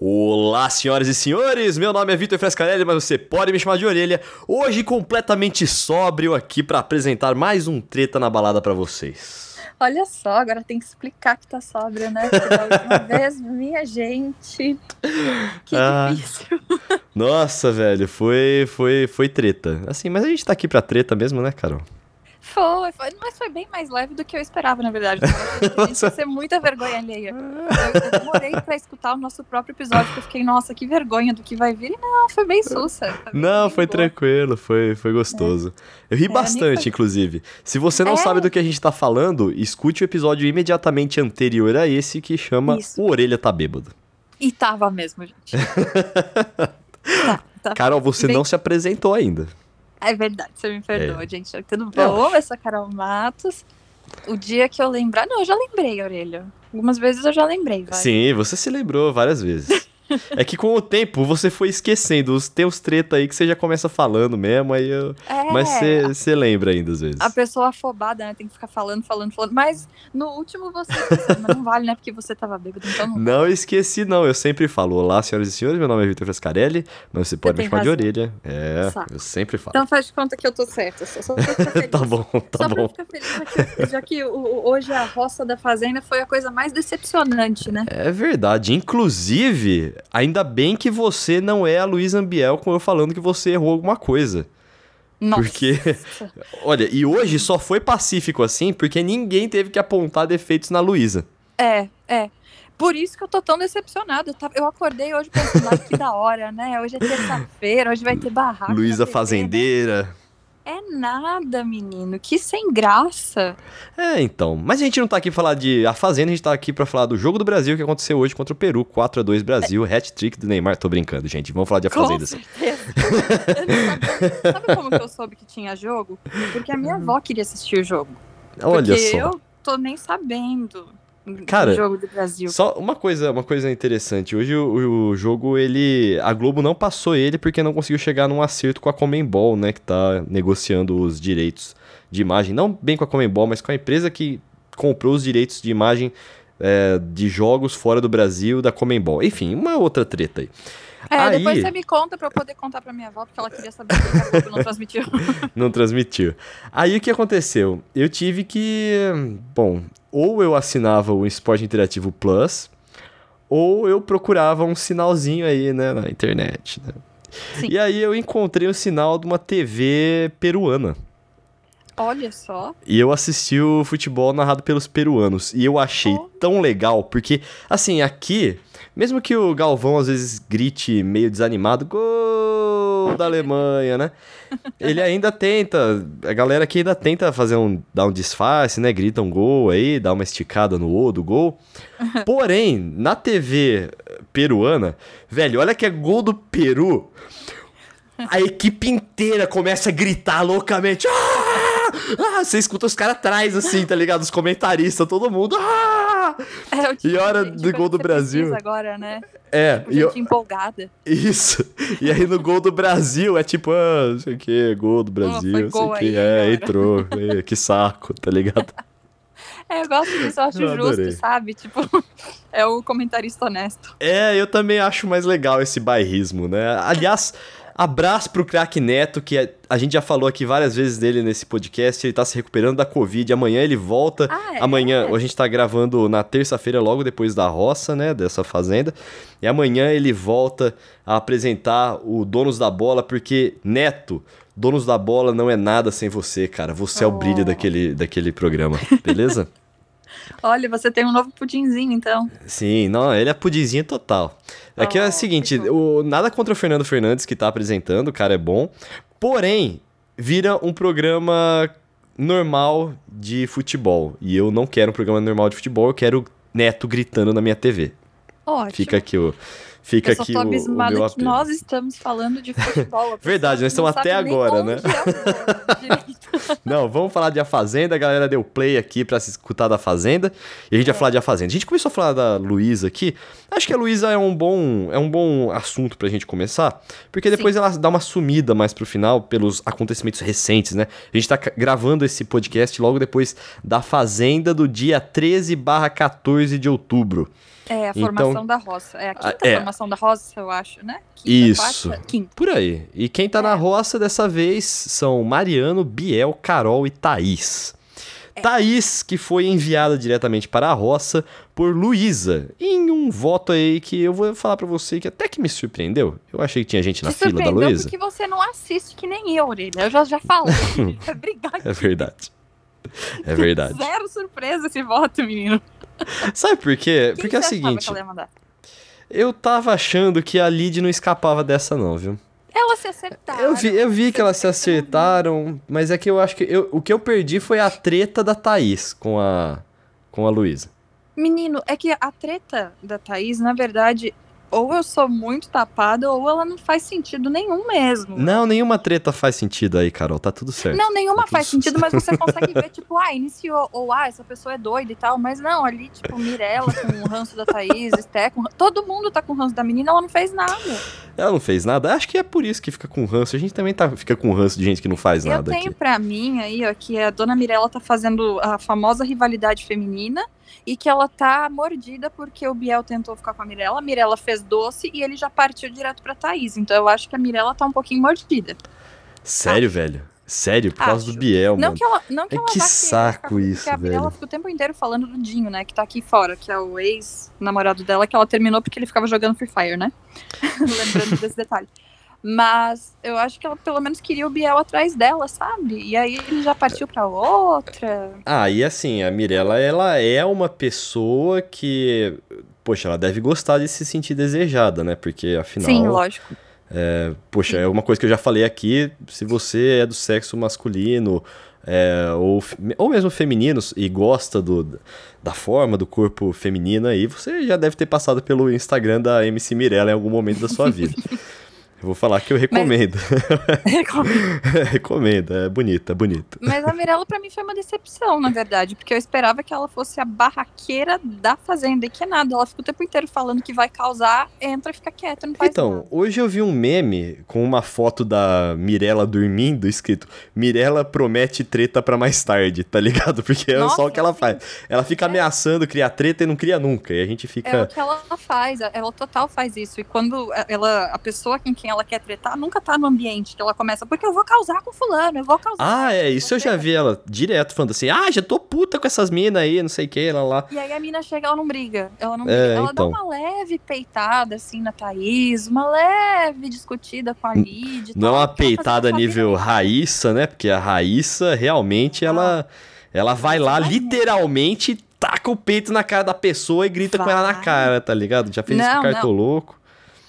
Olá, senhoras e senhores! Meu nome é Vitor Frescarelli, mas você pode me chamar de Orelha. Hoje, completamente sóbrio aqui para apresentar mais um treta na balada para vocês. Olha só, agora tem que explicar que tá sóbrio, né? Da última vez, minha gente. Que Ah. difícil. Nossa, velho, foi, foi, foi treta. Assim, mas a gente tá aqui pra treta mesmo, né, Carol? Foi, foi, mas foi bem mais leve do que eu esperava, na verdade. Gente ia ser muita vergonha alheia. Eu, eu demorei pra escutar o nosso próprio episódio, porque eu fiquei, nossa, que vergonha do que vai vir. E não, foi bem sussa. Foi Não, bem foi boa. tranquilo, foi, foi gostoso. Eu ri É, bastante, foi- inclusive. Se você não É. sabe do que a gente tá falando, escute o episódio imediatamente anterior a esse que chama Isso. O Orelha Tá Bêbado. E tava mesmo, gente. tá, tá. Carol, você Bem- não se apresentou ainda. É verdade, você me perdoa, gente. Tudo Não. bom? Eu sou a Carol Matos. O dia que eu lembrar. Não, eu já lembrei, Orelha. Algumas vezes eu já lembrei, vai. Sim, você se lembrou várias vezes. É que com o tempo você foi esquecendo. Os teus treta aí que você já começa falando mesmo, aí eu... É, Mas você, você lembra ainda às vezes. A pessoa afobada, né? Tem que ficar falando, falando, falando. Mas no último você mas não vale, né? Porque você tava bêbado, então não. Não esqueci, não. Eu sempre falo: Olá, senhoras e senhores, meu nome é Vitor Frescarelli, mas você pode me tem chamar de razão. orelha. É, Saco. eu sempre falo. Então faz de conta que eu tô certa. Só, só pra ficar feliz. tá bom, tá só pra bom. eu ficar feliz, já que, já que o- o- hoje a roça da fazenda foi a coisa mais decepcionante, né? É verdade. Inclusive, ainda bem que você não é a Luísa Ambiel com eu falando que você errou alguma coisa. Nossa. Porque, olha, e hoje só foi pacífico assim porque ninguém teve que apontar defeitos na Luísa. É, é. Por isso que eu tô tão decepcionada. Eu, acordei hoje pensando, "Ai, que da hora, né? Hoje é terça-feira, hoje vai ter barraco. Luísa TV, né? É nada, menino. Que sem graça. É, então. Mas a gente não tá aqui pra falar de A Fazenda, a gente tá aqui pra falar do Jogo do Brasil que aconteceu hoje contra o Peru. 4 a 2 Brasil, hat-trick do Neymar. Tô brincando, gente. Vamos falar de A Com Fazenda. certeza. Sabe como que eu soube que tinha jogo? Porque a minha avó queria assistir o jogo. Olha Porque só. eu tô nem sabendo Cara, jogo do Brasil. Só uma coisa, uma coisa interessante. Hoje o, o jogo, ele. A Globo não passou ele porque não conseguiu chegar num acerto com a Comembol, né? Que tá negociando os direitos de imagem. Não bem com a Comembol, mas com a empresa que comprou os direitos de imagem é, de jogos fora do Brasil da Comembol. Enfim, uma outra treta aí. É, aí- depois você me conta pra eu poder contar pra minha avó, porque ela queria saber que a Globo não transmitiu. não transmitiu. Aí o que aconteceu? Eu tive que. Bom, ou eu assinava o Esporte Interativo Plus, ou eu procurava um sinalzinho aí, né, na internet. né? Sim. E aí eu encontrei o sinal de uma TV peruana. Olha só. E eu assisti o futebol narrado pelos peruanos. E eu achei Oh. tão legal, porque, assim, aqui, mesmo que o Galvão às vezes grite meio desanimado, gol da Alemanha, né? Ele ainda tenta, a galera aqui ainda tenta fazer um, dar um disfarce, né? Grita um gol aí, dá uma esticada no O do gol. Porém, na TV peruana, velho, olha que é gol do Peru. A equipe inteira começa a gritar loucamente. Ah! Ah! Você escuta os caras atrás, assim, tá ligado? Os comentaristas, todo mundo. Ah! É, o tipo E hora do gol do Brasil? agora, né? É, Tipo, e eu- empolgada. isso. E aí no gol do Brasil é tipo, ah, não sei o que, gol do Brasil, não sei o que. aí, É, galera. entrou. É, que saco, tá ligado? É, eu gosto disso, eu acho Eu justo, sabe? Tipo, é o comentarista honesto. É, eu também acho mais legal esse bairrismo, né? Aliás, abraço pro craque Neto, que a, a gente já falou aqui várias vezes dele nesse podcast. Ele tá se recuperando da Covid. Amanhã ele volta. Ah, é? Amanhã, a gente tá gravando na terça-feira, logo depois da roça, né? Dessa fazenda. E amanhã ele volta a apresentar o Donos da Bola, porque, Neto. Donos da Bola não é nada sem você, cara. Você é o Oh. brilho daquele, daquele programa, beleza? Olha, você tem um novo pudinzinho, então. Sim, não, ele é pudinzinho total. Aqui é o seguinte, o, nada contra o Fernando Fernandes que tá apresentando, o cara é bom. Porém, vira um programa normal de futebol. E eu não quero um programa normal de futebol, eu quero Neto gritando na minha TV. Ótimo. Fica aqui o. Fica aqui tô o, o meu que apelo. nós estamos falando de futebol. Verdade, nós estamos até agora, né? é. Não, vamos falar de A Fazenda. A galera deu play aqui pra se escutar da Fazenda. E a gente vai É. falar de A Fazenda. A gente começou a falar da Luísa aqui. Acho que a Luísa é um bom é um bom assunto pra gente começar. Porque depois ela dá uma sumida mais pro final pelos acontecimentos recentes, né? A gente tá gravando esse podcast logo depois da Fazenda do dia 13 barra 14 de outubro. É, a Então- formação da roça. É a quinta é. formação da roça, eu acho, né? Quinta, Isso. quarta, quinta. Por aí. E quem tá na É. roça dessa vez são Mariano, Biel, Carol e Thaís. É. Thaís, que foi enviada diretamente para a roça por Luísa, em um voto aí que eu vou falar pra você que até que me surpreendeu. Eu achei que tinha gente na Te fila da Luísa. porque você não assiste que nem eu, Orelha. Eu já, já falei. Vai brigar É verdade. É verdade. Zero surpresa esse voto, menino. Sabe por quê? Quem Porque é o seguinte, ela eu tava achando que a Lid não escapava dessa não, viu? Elas se acertaram. Eu vi, eu vi que elas se acertaram, mas é que eu acho que eu- o que eu perdi foi a treta da Thaís com a com a Luísa. Menino, é que a treta da Thaís, na verdade, ou eu sou muito tapada, ou ela não faz sentido nenhum mesmo. Não, nenhuma treta faz sentido aí, Carol, tá tudo certo. Não, nenhuma Tá faz sentido, mas você consegue ver, tipo, ah, iniciou, ou ah, essa pessoa é doida e tal, mas não, ali, tipo, Mirella com o ranço da Thaís, Esté com... Todo mundo tá com o ranço da menina, ela não fez nada. Ela não fez nada. Acho que é por isso que fica com ranço. A gente também tá, fica com ranço de gente que não faz Eu nada tenho aqui. pra mim aí, ó, que a dona Mirella tá fazendo a famosa rivalidade feminina e que ela tá mordida porque o Biel tentou ficar com a Mirella, a Mirella fez doce e ele já partiu direto pra Thaís. Então eu acho que a Mirella tá um pouquinho mordida. Sério, velho? Sério, por causa Acho. do Biel, Não mano. que ela, não que É ela que saco ficar isso, velho. fica o tempo inteiro falando do Dinho, né, que tá aqui fora, que é o ex-namorado dela, que ela terminou porque ele ficava jogando Free Fire, né? Lembrando desse detalhe. Mas eu acho que ela pelo menos queria o Biel atrás dela, sabe? E aí ele já partiu pra outra. Ah, e assim, a Mirella, ela é uma pessoa que, poxa, ela deve gostar de se sentir desejada, né? Porque afinal, Sim, lógico. É, poxa, é uma coisa que eu já falei aqui, se você é do sexo masculino, é, ou, ou mesmo feminino e gosta do, da forma do corpo feminino aí, você já deve ter passado pelo Instagram da MC Mirella em algum momento da sua vida. Eu vou falar que eu recomendo. recomendo, é bonito, é bonito. Mas a Mirella pra mim foi uma decepção, na verdade, porque eu esperava que ela fosse a barraqueira da fazenda e que nada, ela fica o tempo inteiro falando que vai causar, entra e fica quieta, não faz Então, nada. hoje eu vi um meme com uma foto da Mirella dormindo, escrito Mirella promete treta pra mais tarde, tá ligado? Porque é Nossa, só o que ela sim. faz. Ela fica É. ameaçando criar treta e não cria nunca. E a gente É o fica. que ela faz, ela total faz isso. E quando ela, a pessoa com quem ela quer tretar nunca tá no ambiente que ela começa, porque eu vou causar com fulano, eu vou causar. Ah, é, isso eu já vi ela direto falando assim: ah, já tô puta com essas minas aí, não sei o que, lá lá. E aí a mina chega, ela não briga. Ela não É, briga. Ela então. dá uma leve peitada, assim, na Thaís, uma leve discutida com a Lid. Não é uma ela peitada nível vida. Raíssa, né? Porque a Raíssa realmente ela, ela vai lá vai literalmente. Taca o peito na cara da pessoa e grita com ela na Vai. cara, tá ligado? Já fez isso com Não, o cartoloco.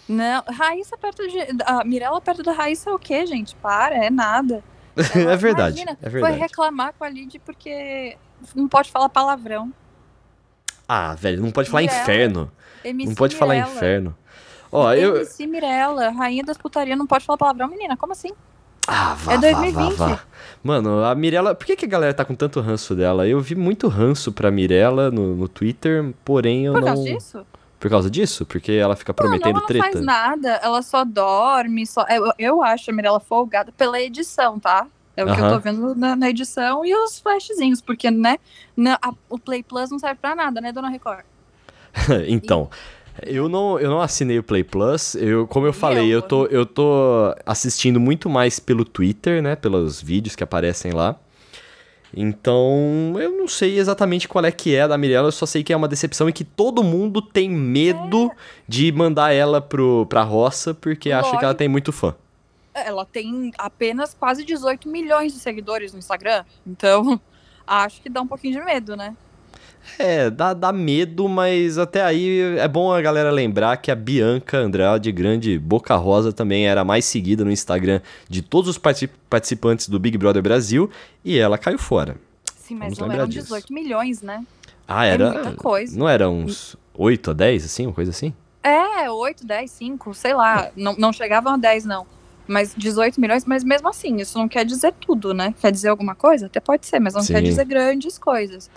Não, Raíssa perto de. A Mirella perto da Raíssa é o quê, gente? Para, é nada. é verdade. imagina, é Foi verdade. reclamar com a Lid porque não pode falar palavrão. Ah, velho, não pode falar Mirella. inferno. MC não pode falar Mirella. inferno. Ó, eu. MC Mirella, rainha das putarias, não pode falar palavrão, menina. Como assim? Ah, vá, É vá, 2020. vá, vá. Mano, a Mirella. Por que, que a galera tá com tanto ranço dela? Eu vi muito ranço pra Mirella no, no Twitter, porém eu Por não. causa disso? Por causa disso? Porque ela fica Não, prometendo ela não treta? faz nada, ela só dorme, só... Eu, eu acho a Mirella folgada pela edição, tá? É o que eu tô vendo na, na edição e os flashzinhos, porque, né, na- a- o Play Plus não serve pra nada, né, Dona Record? então. Eu não, eu não assinei o Play Plus. Eu, como eu E falei, eu, eu tô, eu tô assistindo muito mais pelo Twitter, né? Pelos vídeos que aparecem lá. Então, eu não sei exatamente qual é que é a da Mirella, eu só sei que é uma decepção e que todo mundo tem medo de mandar ela pro, pra roça porque acha que ela Lógico. tem muito fã. Ela tem apenas quase 18 milhões de seguidores no Instagram, então acho que dá um pouquinho de medo, né? É, dá, dá medo, mas até aí é bom a galera lembrar que a Bianca Andrade, grande Boca Rosa, também era a mais seguida no Instagram de todos os parti- participantes do Big Brother Brasil e ela caiu fora. Sim, Vamos mas não lembrar eram disso. 18 milhões, né? Ah, É era. muita coisa. Não era uns 8 a 10, assim, uma coisa assim? É, 8, 10, 5, sei lá. Não, não chegavam a 10, não. Mas 18 milhões, mas mesmo assim, isso não quer dizer tudo, né? Quer dizer alguma coisa? Até pode ser, mas não quer Sim. dizer grandes coisas.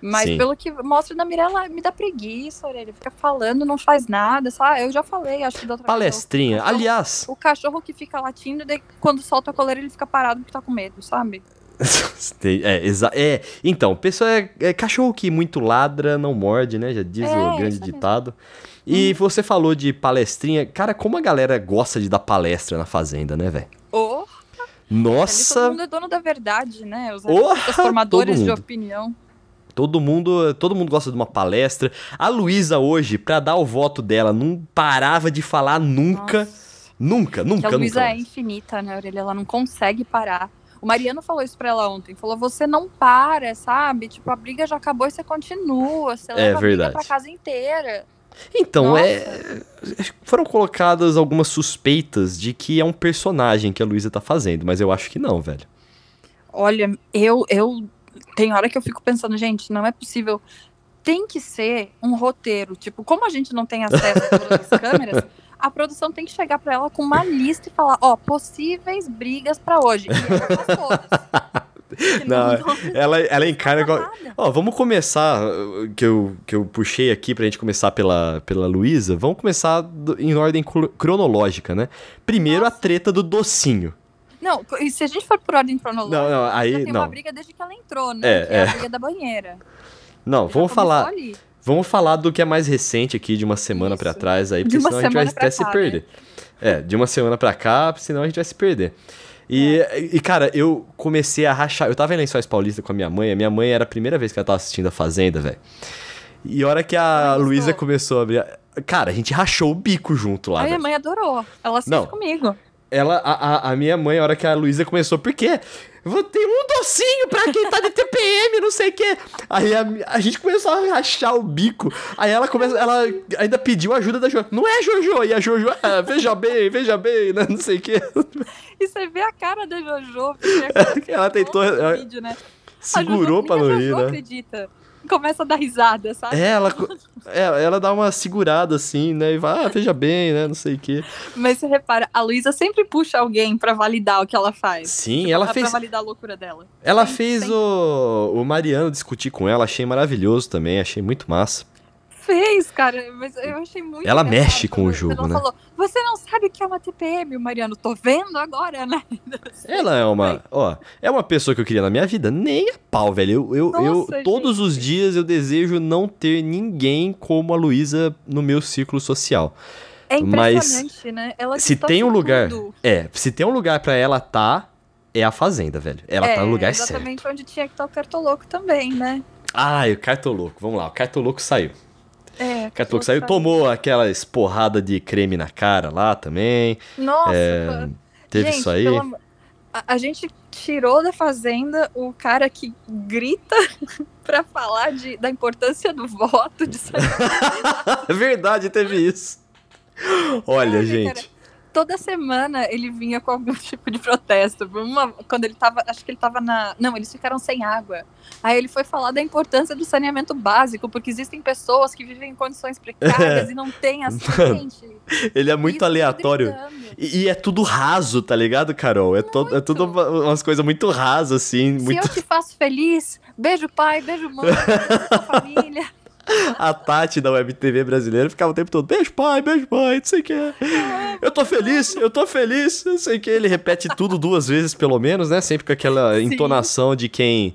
Mas Sim. pelo que mostra da Mirella, me dá preguiça, orelha. Fica falando, não faz nada, sabe? Eu já falei, acho que da outra Palestrinha. cachorro- Aliás, O cachorro que fica latindo, daí quando solta a coleira, ele fica parado porque tá com medo, sabe? é, exa é, então, pessoa é, é, cachorro que muito ladra, não morde, né? Já diz É, o grande mesmo. ditado. E você falou de palestrinha. Cara, como a galera gosta de dar palestra na fazenda, né, velho? Oh, ali Nossa, todo mundo é dono da verdade, né? Os Porra, artistas formadores todo de opinião. Todo mundo, todo mundo gosta de uma palestra. A Luísa hoje, pra dar o voto dela, não parava de falar nunca. Nossa. Nunca, Que nunca, a Luísa nunca. é infinita, né, Aurelia? Ela não consegue parar. O Mariano falou isso pra ela ontem. Falou, você não para, sabe? Tipo, a briga já acabou e você continua. Você leva a verdade. briga pra casa inteira. Então, Nossa. é. Foram colocadas algumas suspeitas de que é um personagem que a Luísa tá fazendo, mas eu acho que não, velho. Olha, eu, eu tem hora que eu fico pensando, gente, não é possível. Tem que ser um roteiro. Tipo, como a gente não tem acesso a todas as câmeras, a produção tem que chegar pra ela com uma lista e falar, ó, possíveis brigas pra hoje. E todas. Não, não- Ela, ela encara. igual-. Ó, vamos começar, uh, que eu, que eu puxei aqui pra gente começar pela, pela Luísa. Vamos começar do- em ordem cro- cronológica, né? Primeiro a Nossa. treta do docinho. Não, e se a gente for por ordem cronológica, Não, não, aí tem uma não. briga desde que ela entrou, né? É, é, é. a briga da banheira. Não, Já vamos falar. ali. Vamos falar do que é mais recente aqui, de uma semana pra trás aí, porque uma senão a gente vai até se cá, né? perder. É, de uma semana pra cá, senão a gente vai se perder. E, É. e, cara, eu comecei a rachar. Eu tava em Lençóis Paulista com a minha mãe. A minha mãe era a primeira vez que ela tava assistindo a Fazenda, velho. E a hora que a Luísa começou a abrir. Cara, a gente rachou o bico junto lá, A minha velho. mãe adorou. Ela assiste Não. comigo. Ela, a, a, minha mãe, a hora que a Luísa começou, por quê? Vou ter um docinho pra quem tá de TPM, não sei o quê. Aí a, a gente começou a rachar o bico. Aí ela começa, ela ainda pediu ajuda da Jojo. Não é Jojo? E a Jojo, ah, veja bem, veja bem, né? Não sei o quê. E você vê a cara da Jojo. você vê a cara que Ela tentou- ela vídeo, né? Segurou pra não rir, né? acredita. Começa a dar risada, sabe? É, ela, co- é, ela dá uma segurada assim, né? E vai, ah, veja bem, né? Não sei o quê. Mas você repara, a Luísa sempre puxa alguém pra validar o que ela faz. Sim, ela pra fez. validar a loucura dela. Ela Sim, fez sim. o, o Mariano discutir com ela, achei maravilhoso também, achei muito massa. Fez, cara, mas eu achei muito Ela mexe com o jogo, ela né? falou, você não sabe o que é uma TPM, Mariano, tô vendo agora, né? Ela é uma, ó, é uma pessoa que eu queria na minha vida, nem a pau, velho. Eu, eu, eu Nossa, todos os dias eu desejo não ter ninguém como a Luísa no meu círculo social. É Mas impressionante, né? Ela Se tem um lugar, tudo. é, se tem um lugar pra ela tá, é a fazenda, velho. Ela tá no lugar certo. É, exatamente onde tinha que estar o Cartoloco também, né? Ah, o Cartoloco, vamos lá, o Cartoloco saiu. É, O Cartoloco saiu, tomou aquela esporrada de creme na cara lá também. Nossa, É. Teve gente, isso aí. pelo amor- A, a gente tirou da fazenda o cara que grita pra falar de, da importância do voto, de saber É verdade, teve isso. Olha, Olha, gente. Toda semana ele vinha com algum tipo de protesto. Uma, quando ele tava, acho que ele tava na. Não, eles ficaram sem água. Aí ele foi falar da importância do saneamento básico, porque existem pessoas que vivem em condições precárias e não têm gente. Ele é muito Isso aleatório. E, e é tudo raso, tá ligado, Carol? É, to, é tudo uma- umas coisas muito rasas, assim. Se Muito... eu te faço feliz, beijo pai, beijo mãe, beijo família. A Tati da Web TV brasileira ficava o tempo todo: beijo, pai, beijo, pai, não sei o que. Eu tô feliz, eu tô feliz, não sei o que. Ele repete tudo duas vezes, pelo menos, né? Sempre com aquela Sim. entonação de quem.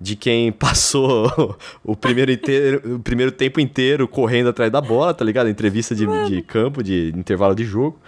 De quem passou o primeiro, inteiro, o primeiro tempo inteiro correndo atrás da bola, tá ligado? Entrevista de, de campo, de intervalo de jogo.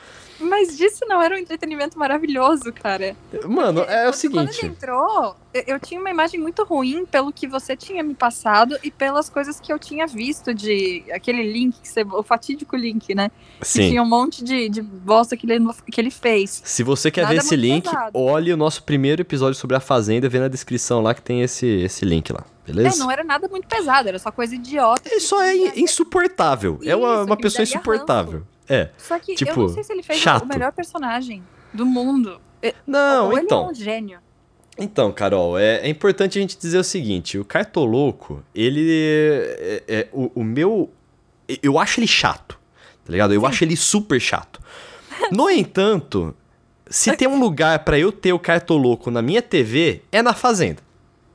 Mas disso não era um entretenimento maravilhoso, cara. Mano, é o Porque Quando ele seguinte. entrou, eu, tinha uma imagem muito ruim pelo que você tinha me passado e pelas coisas que eu tinha visto de aquele link, que você, o fatídico link, né? Que Sim. tinha um monte de, de bosta que ele, que ele fez. Se você quer Nada ver esse link, pesado. olhe o nosso primeiro episódio sobre a Fazenda, vê na descrição lá que tem esse, esse link lá, beleza? É, não era nada muito pesado, era só coisa idiota. Ele só é in- insuportável. é uma, Isso, uma que pessoa insuportável. É. Só que eu tipo, não sei se ele fez chato. o melhor personagem do mundo. Não, Ou então. ele é um gênio. Então, Carol, é, é importante a gente dizer o seguinte: o Cartoloco, ele. É, é- o, o meu. Eu acho ele chato, tá ligado? Eu acho ele super chato. No entanto, se tem um lugar pra eu ter o Cartoloco na minha TV, é na Fazenda.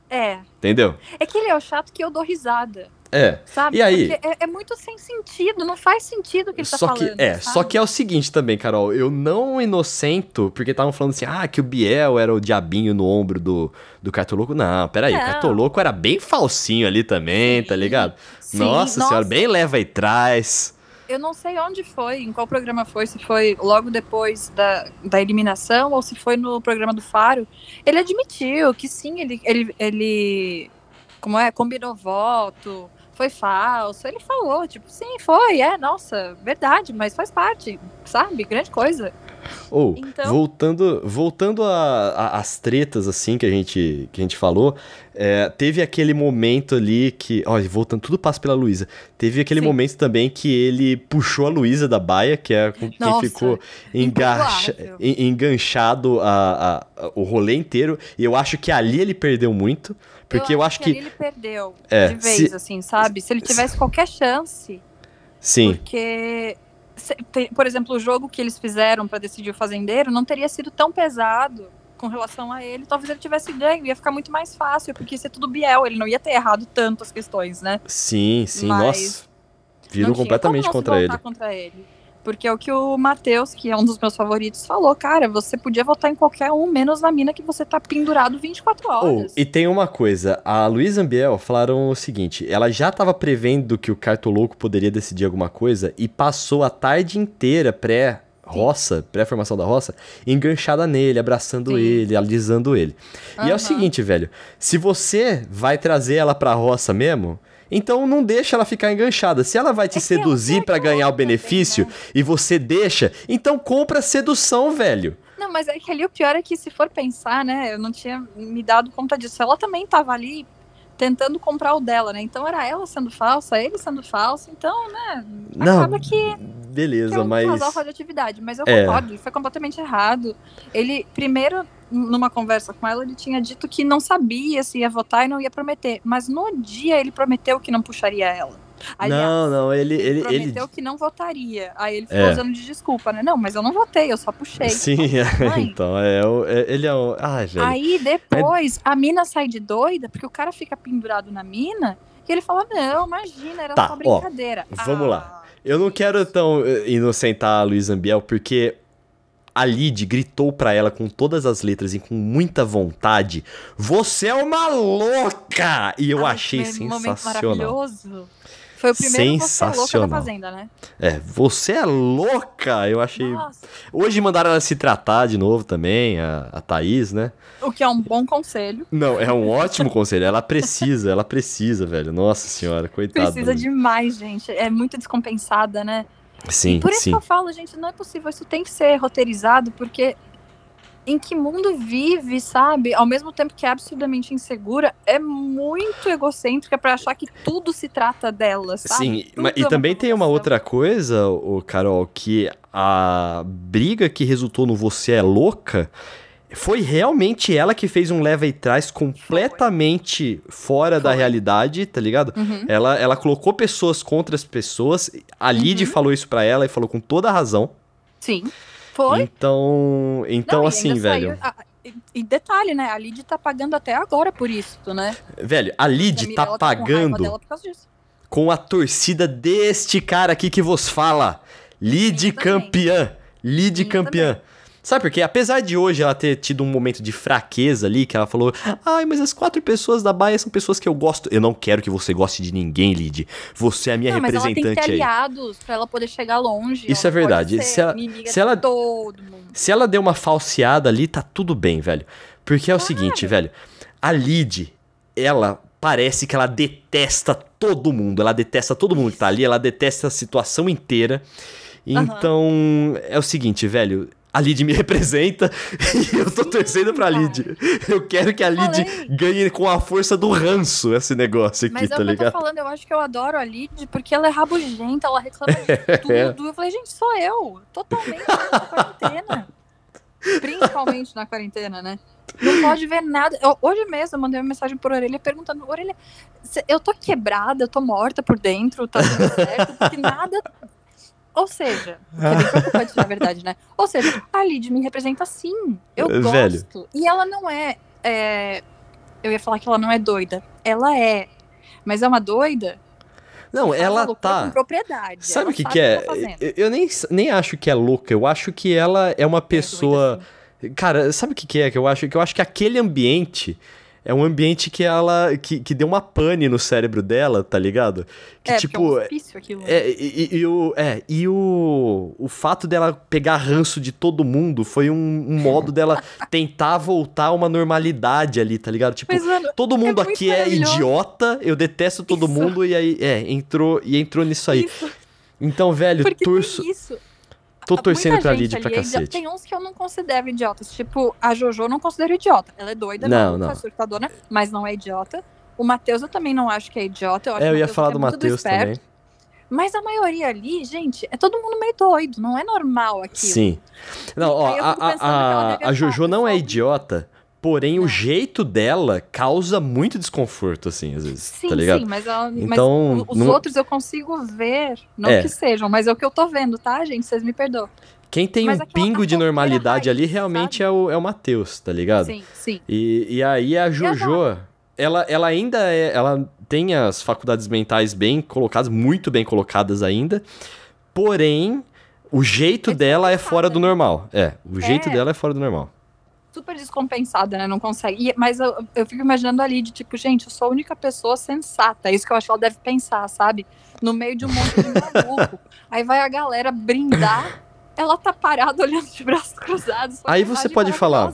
É. Entendeu? É que ele é o chato que eu dou risada. É. Sabe? E aí? Porque é, é muito sem sentido, não faz sentido o que ele tá só falando. que, é, sabe? só que é o seguinte também, Carol. Eu não inocento, porque estavam falando assim, ah, que o Biel era o diabinho no ombro do, do Cartoloco. Não, peraí, o Não. Cartoloco era bem falsinho ali também, tá ligado? Sim, nossa, senhora, bem leva e traz. Eu não sei onde foi, em qual programa foi, se foi logo depois da, da eliminação ou se foi no programa do Faro. Ele admitiu que sim, ele, ele, ele como é, combinou voto, foi falso. Ele falou, tipo, sim, foi, é, nossa, verdade, mas faz parte, sabe? Grande coisa. Ou, Então- voltando, voltando às tretas, assim, que a gente, que a gente falou, é, teve aquele momento ali que. Olha, voltando, tudo passa pela Luísa. Teve aquele Sim. momento também que ele puxou a Luísa da baia, que é com quem ficou engacha- enganchado a, a- a- o rolê inteiro. E eu acho que ali ele perdeu muito. Porque eu, acho que. ali ele perdeu É, de vez, se- assim, sabe? Se ele tivesse qualquer chance. Sim. Porque, por exemplo, o jogo que eles fizeram pra decidir o fazendeiro não teria sido tão pesado com relação a ele. Talvez ele tivesse ganho, ia ficar muito mais fácil, porque ia ser tudo Biel, ele não ia ter errado tanto as questões, né? Sim, sim, Mas nossa. Tinha completamente contra ele. contra ele. Porque é o que o Matheus, que é um dos meus favoritos, falou, cara, você podia votar em qualquer um, menos na mina que você tá pendurado 24 Oh, horas. e tem uma coisa, a Luísa Ambiel falaram o seguinte, ela já tava prevendo que o Cartoloco poderia decidir alguma coisa e passou a tarde inteira pré roça, pré-formação da roça, enganchada nele, abraçando Sim. ele, alisando ele. E é o seguinte, velho, se você vai trazer ela pra roça mesmo, então não deixa ela ficar enganchada. Se ela vai te É que ela seduzir pra ganhar o também, benefício né? e você deixa, então compra sedução, velho. Não, mas é que ali o pior é que se for pensar, né, eu não tinha me dado conta disso. Ela também tava ali tentando comprar o dela, né? Então era ela sendo falsa, ele sendo falso, então, né, Não, acaba que, que beleza, é um mas casal radioatividade. Mas eu É. concordo, ele foi completamente errado. Ele, primeiro, numa conversa com ela, ele tinha dito que não sabia se ia votar e não ia prometer. Mas no dia ele prometeu que não puxaria ela. Aliás, não, não, ele ele, ele, ele prometeu que não votaria. Aí ele ficou É. usando de desculpa, né? Não, mas eu não votei, eu só puxei. Sim, Mãe. então, é, o- é- ele é o. Ai, velho. Aí depois a mina sai de doida, porque o cara fica pendurado na mina, e ele fala: Não, imagina, era Tá, só ó, brincadeira. vamos lá. Ah, Eu não quero tão eh, inocentar a Luiz Ambiel, porque a Lid gritou pra ela com todas as letras e com muita vontade: Você é uma louca! E eu ai, achei sensacional. maravilhoso. Foi o primeiro Você é Louca da Sensacional. Fazenda, né? É, você é louca! Eu achei. Nossa, Hoje mandaram ela se tratar de novo também, a, a Thaís, né? o que é um bom conselho. Não, é um ótimo conselho. Ela precisa, ela precisa, velho. Nossa senhora, coitada. Precisa demais, gente. É muito descompensada, né? Sim, Por isso sim. que eu falo, gente, não é possível. Isso tem que ser roteirizado, porque em que mundo vive, sabe? Ao mesmo tempo que é absurdamente insegura, é muito egocêntrica pra achar que tudo se trata dela, sabe? Sim, Tudo é e uma também tem uma outra coisa, o Carol, que a briga que resultou no Você é Louca foi realmente ela que fez um leva e trás completamente fora da Foi. realidade, tá ligado? Uhum. Ela, ela colocou pessoas contra as pessoas. A Lid Uhum. falou isso pra ela e falou com toda a razão. Sim. Foi. Então, então Não, assim, velho. a- e- detalhe, né? A Lid tá pagando até agora por isso, né? Velho, a Lid tá com raiva pagando disso. com a torcida deste cara aqui que vos fala. Lid também. campeã. Lid campeã. Sabe por quê? Apesar de hoje ela ter tido um momento de fraqueza ali, que ela falou: Ai, mas as quatro pessoas da Baia são pessoas que eu gosto. Eu não quero que você goste de ninguém, Lid. Você é a minha não, mas ela tem que ter representante aí. aliados pra ela poder chegar longe. Isso ela é verdade. Se ela- se ela-. Se ela deu uma falseada ali, tá tudo bem, velho. Porque é o seguinte, velho. A Lid, ela parece que ela detesta todo mundo. Ela detesta todo mundo que tá ali. Ela detesta a situação inteira. Então, é o seguinte, velho. A Lid me representa e eu tô Sim, torcendo pra. Lid. Eu quero que a Lid ganhe com a força do ranço esse negócio aqui, Mas é tá o que eu tô ligado? falando, eu acho que eu adoro a Lid porque ela é rabugenta, ela reclama de tudo. Eu falei, gente, sou eu, totalmente na quarentena. Principalmente na quarentena, né? Não pode ver nada. Eu- hoje mesmo eu mandei uma mensagem por Orelha perguntando: Orelha, eu tô quebrada, eu tô morta por dentro, tá tudo certo, porque nada. Ou seja, que é bem preocupante, na verdade, né? Ou seja, a Lid me representa sim. Eu É, gosto. velho. E ela não é, é. Eu ia falar que ela não é doida. Ela é. Mas é uma doida Não, ela loucura tá. Com propriedade. Sabe ela o que, sabe que é? tá. Eu, eu nem, nem acho que é louca, eu acho que ela é uma pessoa. doida, Cara, sabe o que, que é que eu acho? Que eu acho que aquele ambiente é um ambiente que ela. que, que deu uma pane no cérebro dela, tá ligado? Que é, tipo. é um hospício aquilo. É, e, e- e o, é, e o, o fato dela pegar ranço de todo mundo foi um, um modo dela tentar voltar a uma normalidade ali, tá ligado? Tipo, Mas, mano, todo mundo muito aqui é idiota, eu detesto todo Isso. mundo, e aí, é, entrou, e entrou nisso aí. isso, Então, velho, porque torço, isso. Tô Muita torcendo pra gente Lid pra é cacete. Tem uns que eu não considero idiotas. Tipo, a Jojo eu não considero idiota. Ela é doida, Não, maluca, não. surtadona, mas não é idiota. O Matheus eu também não acho que é idiota. Eu, acho É, eu ia falar até do Matheus também. Mas a maioria ali, gente, é todo mundo meio doido. Não é normal aquilo. Sim. Não, ó, a, a, a, a Jojo não é idiota, porém o Não. jeito dela causa muito desconforto, assim, às vezes, Sim, tá ligado? sim, mas, ela, mas Então, o- os não- outros eu consigo ver. Não É. que sejam, mas é o que eu tô vendo, tá, gente? Vocês me perdoam. Quem tem Mas um pingo de normalidade raiz, ali realmente sabe? é o, é o Matheus, tá ligado? Sim, sim. E, e aí a Jojo, ela, ela ainda é. Ela tem as faculdades mentais bem colocadas, muito bem colocadas ainda. Porém, o jeito É dela é fora do né? normal. É, o jeito É. dela é fora do normal. Super descompensada, né? Não consegue. E- mas eu, eu fico imaginando ali de tipo, gente, eu sou a única pessoa sensata. É isso que eu acho que ela deve pensar, sabe? No meio de um monte de maluco. Aí vai a galera brindar. Ela tá parada olhando de braços cruzados. Aí que você pode falar.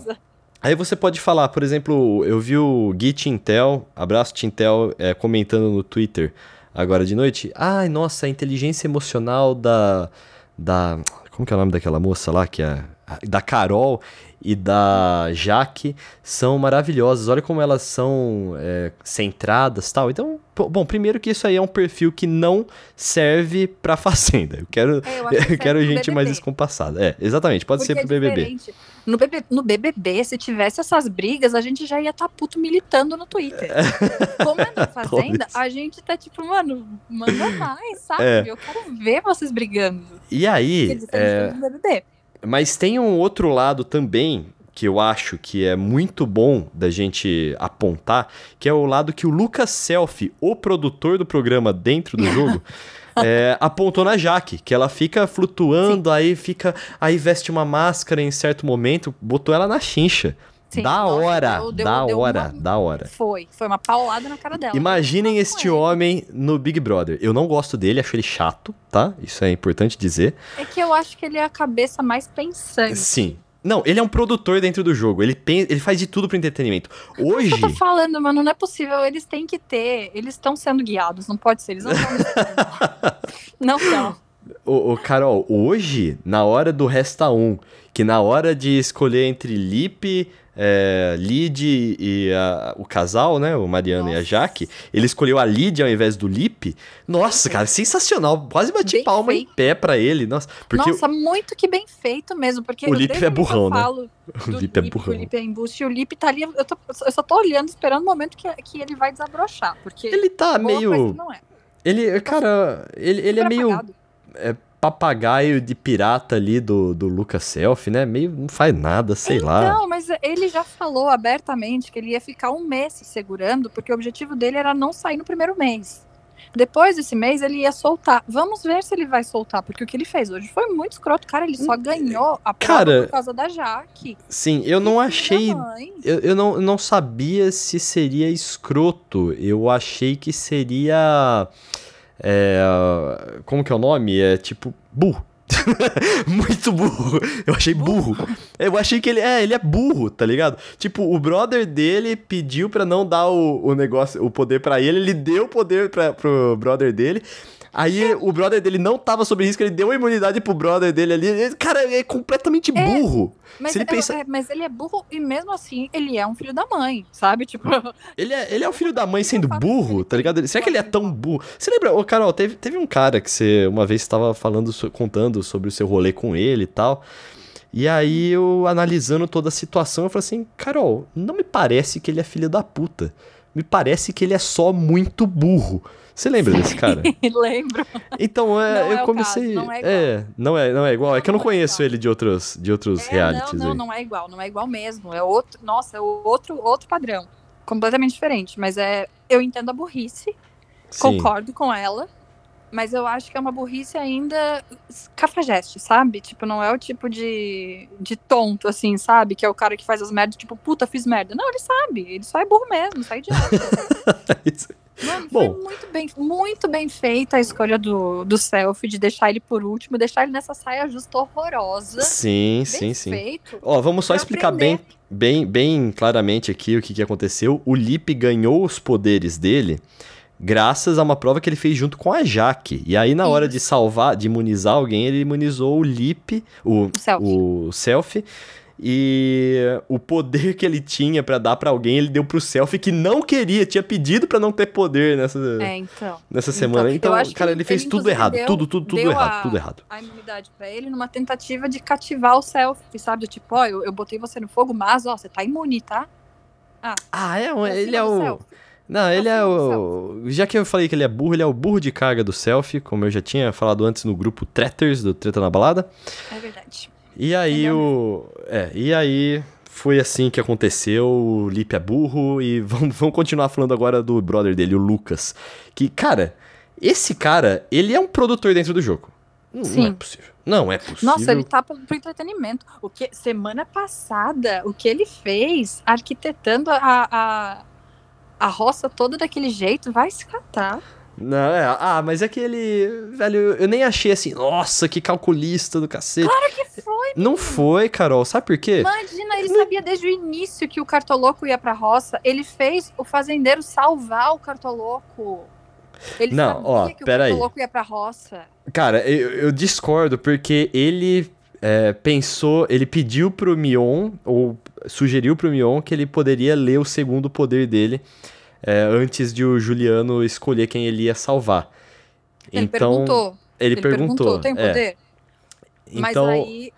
Aí você pode falar, por exemplo, eu vi o Gui Tintel, abraço Tintel, é, comentando no Twitter agora de noite. Ai, nossa, a inteligência emocional da. da como que é o nome daquela moça lá? Que é, da Carol e da Jaque são maravilhosas. Olha como elas são é, centradas tal. Então, bom, primeiro que isso aí é um perfil que não serve pra Fazenda. Eu quero, É, eu eu quero pro gente mais BBB. descompassada. É, exatamente, pode Porque ser pro é BBB. diferente. No, BB no BBB, se tivesse essas brigas, a gente já ia estar puto militando no Twitter. Como é na Fazenda, a gente tá tipo, mano, manda mais, sabe? É. Eu quero ver vocês brigando. E aí, é, BBB. Mas tem um outro lado também que eu acho que é muito bom da gente apontar, que é o lado que o Lucas Selfie, o produtor do programa dentro do jogo, é, apontou na Jaque, que ela fica flutuando, aí fica, aí veste uma máscara em certo momento, botou ela na chincha. Sim, da nossa, hora, deu- da deu hora, uma- da hora. Foi, foi uma paulada na cara dela. Imaginem este é. homem no Big Brother. Eu não gosto dele, acho ele chato, tá? Isso é importante dizer. É que eu acho que ele é a cabeça mais pensante. Sim. Não, ele é um produtor dentro do jogo. Ele, pen- ele faz de tudo pro entretenimento. Hoje. Eu tô falando, mano, não é possível. Eles têm que ter. Eles estão sendo guiados, não pode ser. Eles não estão. não estão. Ô, ô, Carol, hoje, na hora do Resta 1, que na hora de escolher entre Lipe, é, Lid e a- o casal, né? O Mariano e a Nossa. Jaque, ele escolheu a Lid ao invés do Lipe. Nossa, cara, sensacional. Quase bati Bem palma em feito. pé pra ele. Nossa, porque Nossa, muito que bem feito mesmo. Porque O desde é burrão, né? o do Lipe é burrão. O Lipe é embuste. E o Lipe tá ali. Eu, tô- eu só tô olhando, esperando o momento que, que ele vai desabrochar. Porque Ele tá meio. é. Ele, cara, ele, ele é meio apagado. Papagaio de pirata ali do, do Lucas Self, né? Meio não faz nada, sei lá. Então, mas ele já falou abertamente que ele ia ficar um mês se segurando, porque o objetivo dele era não sair no primeiro mês. Depois desse mês ele ia soltar. Vamos ver se ele vai soltar, porque o que ele fez hoje foi muito escroto. Cara, ele só ganhou a prova Cara, por causa da Jaque. Sim, eu não achei. Eu, eu não, não sabia se seria escroto. Eu achei que seria. É, como que é o nome? É tipo. Burro. Muito burro. Eu achei burro. Eu achei que ele é, ele é burro, tá ligado? Tipo, o brother dele pediu pra não dar o, o negócio, o poder pra ele, ele deu o poder pra, pro brother dele. Aí o brother dele não tava sob risco, ele deu a imunidade pro brother dele ali. Ele- Cara, é completamente burro. Mas, ele é- pensa- é- mas ele é burro e mesmo assim ele é um filho da mãe, sabe? Tipo, Ele é, ele é o filho da mãe sendo burro, tá ligado? Ele- Será que ele é tão burro? Você lembra, ô Carol, teve, teve um cara que você uma vez estava falando, contando sobre o seu rolê com ele e tal. E aí eu analisando toda a situação, eu falei assim, Carol, não me parece que ele é filho da puta. Me parece que ele é só muito burro. Você lembra desse cara? lembro. Então, é, Não é eu o comecei. caso, não é igual. é, não é, não é igual. é que eu não Não é conheço ele de outros, de outros É, realities não, não, aí. não é igual, não é igual mesmo. É outro, nossa, é outro, outro padrão. Completamente diferente. Mas é. Eu entendo a burrice, Sim. concordo com ela. Mas eu acho que é uma burrice ainda cafajeste, sabe? Tipo, não é o tipo de, de tonto, assim, sabe? Que é o cara que faz as merdas, tipo, puta, fiz merda. Não, ele sabe. Ele só é burro mesmo, sai de Mano, Bom. foi muito bem, muito bem feita a escolha do, do selfie, de deixar ele por último, deixar ele nessa saia justa horrorosa. Sim, sim, sim. Feito, Ó, vamos só explicar bem, bem, bem claramente aqui o que, que aconteceu. O Lip ganhou os poderes dele graças a uma prova que ele fez junto com a Jaque. E aí, na hora de salvar, de imunizar alguém, ele imunizou o Lip, o, o selfie. Selfie e o poder que ele tinha para dar para alguém, ele deu pro Selfie que não queria, tinha pedido para não ter poder nessa, é, então. nessa então, semana. Então, cara, ele fez ele, tudo errado. Deu, tudo, tudo, tudo errado, a, tudo errado. A imunidade pra ele numa tentativa de cativar o Selfie, sabe? Tipo, ó, eu, eu botei você no fogo, mas, ó, você tá imune, tá? Ah, ah é, ele é o. Não, ele é o. Já que eu falei que ele é burro, ele é o burro de carga do selfie, como eu já tinha falado antes no grupo Tretters do Treta na Balada. É verdade. E aí o. É, e aí foi assim que aconteceu. O Lip é burro. E vamos, vamos continuar falando agora do brother dele, o Lucas. Que, cara, esse cara, ele é um produtor dentro do jogo. Não, Sim. não é possível. Não é possível. Nossa, ele tá pro, pro entretenimento. O que semana passada, o que ele fez arquitetando a, a, a roça toda daquele jeito, vai se catar. Não, é. Ah, mas é que ele. Velho, eu nem achei assim, nossa, que calculista do cacete. Claro que foi! Não foi, Carol. Sabe por quê? Imagina, ele sabia desde o início que o cartoloco ia pra roça. Ele fez o fazendeiro salvar o cartoloco. Ele não, sabia ó, que o cartoloco aí. ia pra roça. Cara, eu, eu discordo, porque ele é, pensou, ele pediu pro Mion, ou sugeriu pro Mion que ele poderia ler o segundo poder dele é, antes de o Juliano escolher quem ele ia salvar. Ele então, perguntou. Ele, ele perguntou, perguntou, tem é. Então, mas aí...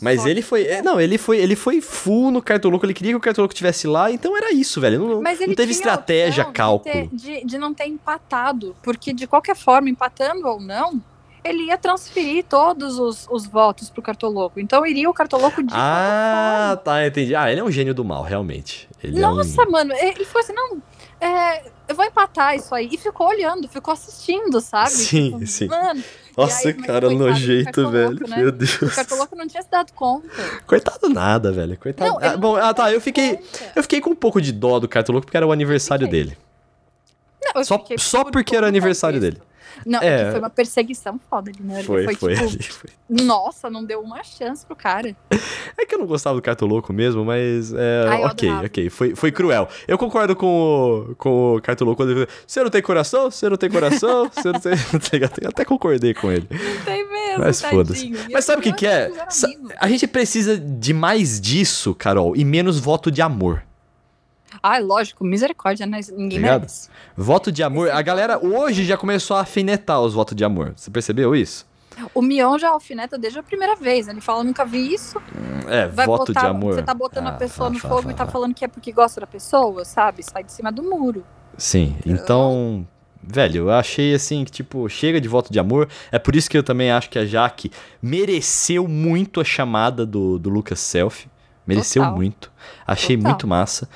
Mas ele foi. É, não, ele foi, ele foi full no Cartoloco, ele queria que o Cartoloco estivesse lá, então era isso, velho. Não, não teve estratégia, cálculo. De, ter, de, de não ter empatado. Porque, de qualquer forma, empatando ou não, ele ia transferir todos os, os votos pro Cartoloco. Então iria o Cartoloco de Ah, tá, entendi. Ah, ele é um gênio do mal, realmente. Ele Nossa, é um... mano, ele foi assim, não, é, eu vou empatar isso aí. E ficou olhando, ficou assistindo, sabe? Sim, tipo, sim. Mano, Nossa, aí, cara, nojento, velho. Né? Meu Deus. O cartoloco não tinha se dado conta. Coitado nada, velho. Coitado. Não, ah, bom, ah, tá. Eu fiquei, eu fiquei com um pouco de dó do cartoloco porque era o aniversário dele. Não, só só por porque era o aniversário dele. Não, é, foi uma perseguição foda ali, né? Foi, foi, foi, tipo, foi, Nossa, não deu uma chance pro cara. É que eu não gostava do Cartoloco mesmo, mas. É, Ai, ok, ok. Foi, foi cruel. Eu concordo com o, com o Cartoloco quando ele falou: Você não tem coração? Você não tem coração? Você não tem. eu até concordei com ele. Não tem mesmo. Mas foda-se. Mas sabe o que, que é? A gente precisa de mais disso, Carol, e menos voto de amor. Ah, lógico, misericórdia, né? Ninguém Obrigado. merece. Voto de amor. A galera hoje já começou a afinetar os votos de amor. Você percebeu isso? O Mion já alfineta desde a primeira vez. Ele fala, nunca vi isso. É, Vai voto botar, de amor. Você tá botando ah, a pessoa no fogo e tá falando que é porque gosta da pessoa, sabe? Sai de cima do muro. Sim, então... Velho, eu achei assim que, tipo, chega de voto de amor. É por isso que eu também acho que a Jaque mereceu muito a chamada do, do Lucas Self. Mereceu Total. muito. Achei Total. muito massa.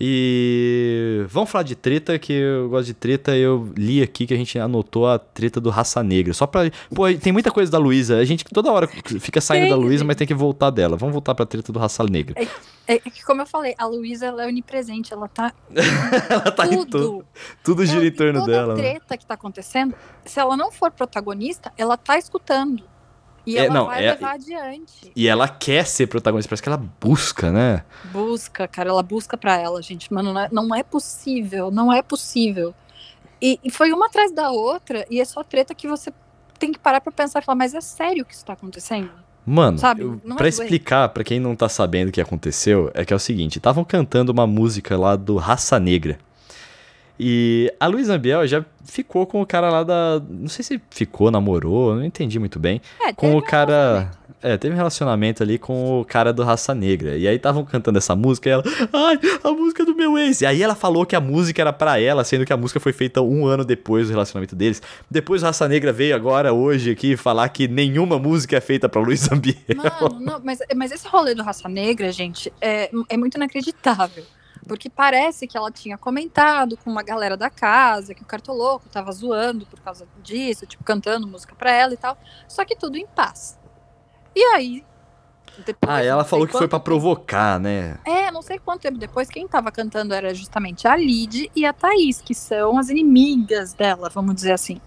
E vamos falar de treta, que eu gosto de treta. Eu li aqui que a gente anotou a treta do Raça Negra. Só pra. Pô, tem muita coisa da Luísa. A gente toda hora fica saindo tem, da Luísa, mas tem que voltar dela. Vamos voltar pra treta do Raça Negra. É, é, que, como eu falei, a Luísa é onipresente. Ela tá. ela tá tudo. em tudo. Tudo gira em torno toda dela. A né? treta que tá acontecendo, se ela não for protagonista, ela tá escutando. E é, ela não, vai é, levar adiante. E ela quer ser protagonista, parece que ela busca, né? Busca, cara, ela busca pra ela, gente. Mano, não é, não é possível, não é possível. E, e, foi uma atrás da outra, e é só treta que você tem que parar pra pensar e falar, mas é sério que isso tá acontecendo? Mano, Sabe? Eu, pra é explicar para quem não tá sabendo o que aconteceu, é que é o seguinte, estavam cantando uma música lá do Raça Negra. E a Luísa Ambiel já ficou com o cara lá da. Não sei se ficou, namorou, não entendi muito bem. É, com o cara. É, teve um relacionamento ali com o cara do Raça Negra. E aí estavam cantando essa música e ela. Ai, a música do meu ex. E aí ela falou que a música era para ela, sendo que a música foi feita um ano depois do relacionamento deles. Depois o Raça Negra veio agora, hoje, aqui, falar que nenhuma música é feita pra Luiz Ambiel. Mano, não, mas, mas esse rolê do Raça Negra, gente, é, é muito inacreditável. Porque parece que ela tinha comentado com uma galera da casa que o Cartoloco tava zoando por causa disso, tipo, cantando música pra ela e tal. Só que tudo em paz. E aí. depois, Ah, ela falou que foi quanto tempo- provocar, né? É, não sei quanto tempo depois, quem tava cantando era justamente a Lid e a Thaís, que são as inimigas dela, vamos dizer assim.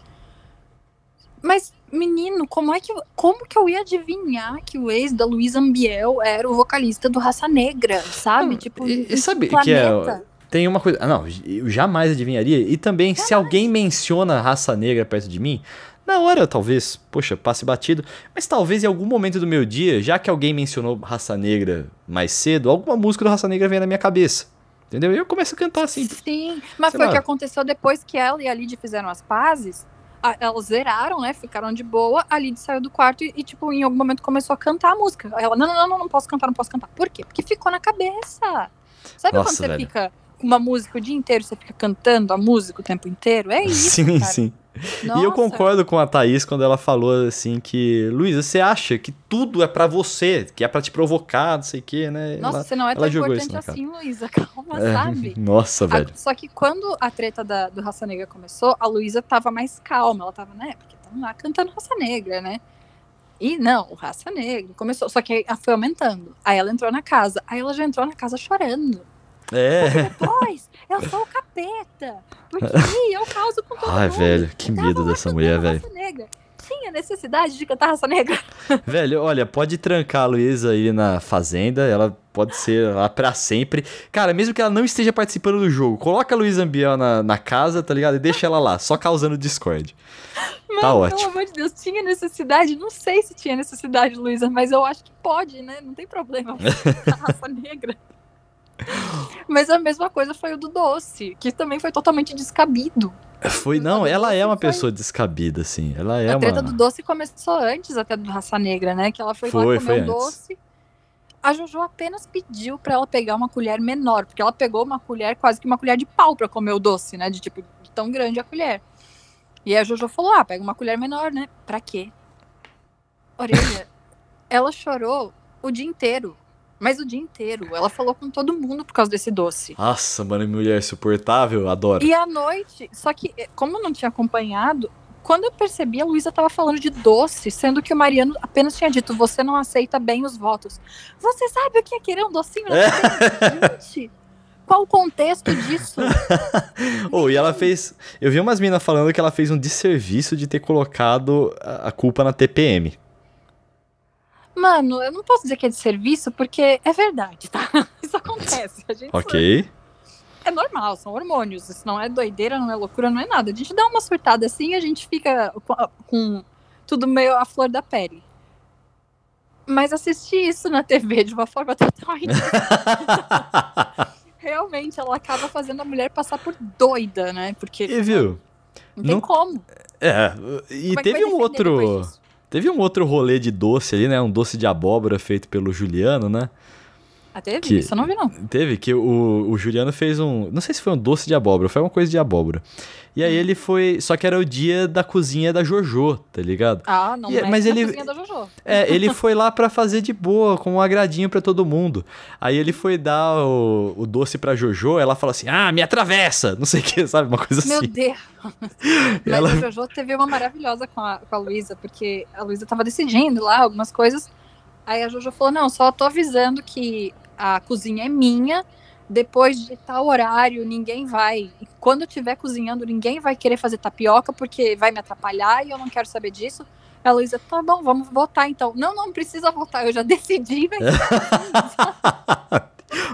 Mas, menino, como é que eu, como que eu ia adivinhar que o ex da Luísa Ambiel era o vocalista do Raça Negra, sabe? Tipo, e- sabe que que é- planeta? Tem uma coisa. ah, Não, eu jamais adivinharia. E também, se alguém menciona raça negra perto de mim, na hora talvez, poxa, passe batido. Mas talvez em algum momento do meu dia, já que alguém mencionou raça negra mais cedo, alguma música do raça negra vem na minha cabeça. Entendeu? E eu começo a cantar assim. Sim, mas foi o que aconteceu depois que ela e a Lid fizeram as pazes. A- elas zeraram, né? Ficaram de boa. A Lid saiu do quarto e, e, tipo, em algum momento começou a cantar a música. Ela, não, não, não, não posso cantar, não posso cantar. Por quê? Porque ficou na cabeça. Sabe Nossa, quando você velho. fica com uma música o dia inteiro, você fica cantando a música o tempo inteiro? É isso. sim, cara. sim. E eu concordo com a Thaís quando ela falou assim que, Luísa, você acha que tudo é pra você, que é pra te provocar, não sei o quê, né? Nossa, Ela- você não é tão importante assim, Luísa. Calma, É, sabe? Nossa, A- velho. só que quando a treta da- do Raça Negra começou, a Luísa tava mais calma. Ela tava, né? Porque estão lá cantando Raça Negra, né? E não, o Raça Negra começou. Só que foi aumentando. Aí ela entrou na casa. Aí ela já entrou na casa chorando. É. Depois, eu sou o capeta. Porque eu causo com todo Ai, mundo. velho, que Tava medo dessa mulher, velho. Negra. Tinha necessidade de cantar Raça Negra. Velho, olha, pode trancar a Luísa aí na fazenda, ela pode ser lá pra sempre. Cara, mesmo que ela não esteja participando do jogo, coloca a Luísa Ambiel na, na casa, tá ligado? E deixa ela lá, só causando Discord. Mano, Tá ótimo. pelo amor de Deus, tinha necessidade? Não sei se tinha necessidade, Luísa, mas eu acho que pode, né? Não tem problema. raça negra. Mas a mesma coisa foi o do doce, que também foi totalmente descabido. Foi, não, ela é uma Foi. pessoa descabida, assim. Ela é a treta uma. do doce começou antes até do Raça Negra, né? Que ela foi, Foi, lá comer um doce. A Jojo apenas pediu pra ela pegar uma colher menor, porque ela pegou uma colher, quase que uma colher de pau pra comer o doce, né? De tipo, de tão grande a colher. E a Jojo falou: ah, pega uma colher menor, né? Pra quê? Orelha, ela chorou o dia inteiro. Mas o dia inteiro. Ela falou com todo mundo por causa desse doce. Nossa, mano, mulher suportável, adoro. E à noite, só que, eh, como eu não tinha acompanhado, quando eu percebi, a Luísa tava falando de doce, sendo que o Mariano apenas tinha dito: você não aceita bem os votos. Você sabe o que é querer um docinho? TV? Gente, qual o contexto disso? Oh, e ela fez. Eu vi umas minas falando que ela fez um desserviço de ter colocado a culpa na TPM. Mano, eu não posso dizer que é de serviço, porque é verdade, tá? Isso acontece. A gente Ok. é normal, são hormônios. Isso não é doideira, não é loucura, não é nada. A gente dá uma surtada assim e a gente fica com, tudo meio à flor da pele. Mas assistir isso na TV de uma forma totalmente. Realmente, ela acaba fazendo a mulher passar por doida, né? Porque E viu? não tem não- como. É, e Como é teve vai um outro. Teve um outro rolê de doce ali, né? Um doce de abóbora feito pelo Juliano, né? Ah, teve? Que- Isso eu não vi, não. Teve que o, o Juliano fez um. Não sei se foi um doce de abóbora, foi uma coisa de abóbora. E Hum. aí ele foi. Só que era o dia da cozinha da JoJo, tá ligado? Ah, não, E- é mas ele- cozinha da Jojo. É, ele foi lá pra fazer de boa, com um agradinho pra todo mundo. Aí ele foi dar o, o doce pra JoJo, ela fala assim: ah, me atravessa! Não sei o que, sabe? Uma coisa Meu assim. Deus. Mas Ela- a Jojo teve uma maravilhosa com a, com a Luísa, porque a Luísa tava decidindo lá algumas coisas. Aí a Jojo falou: não, só tô avisando que a cozinha é minha. Depois de tal horário, ninguém vai. Quando eu estiver cozinhando, ninguém vai querer fazer tapioca porque vai me atrapalhar e eu não quero saber disso. A Luísa, tá bom, vamos votar então. Não, não precisa votar, eu já decidi, vai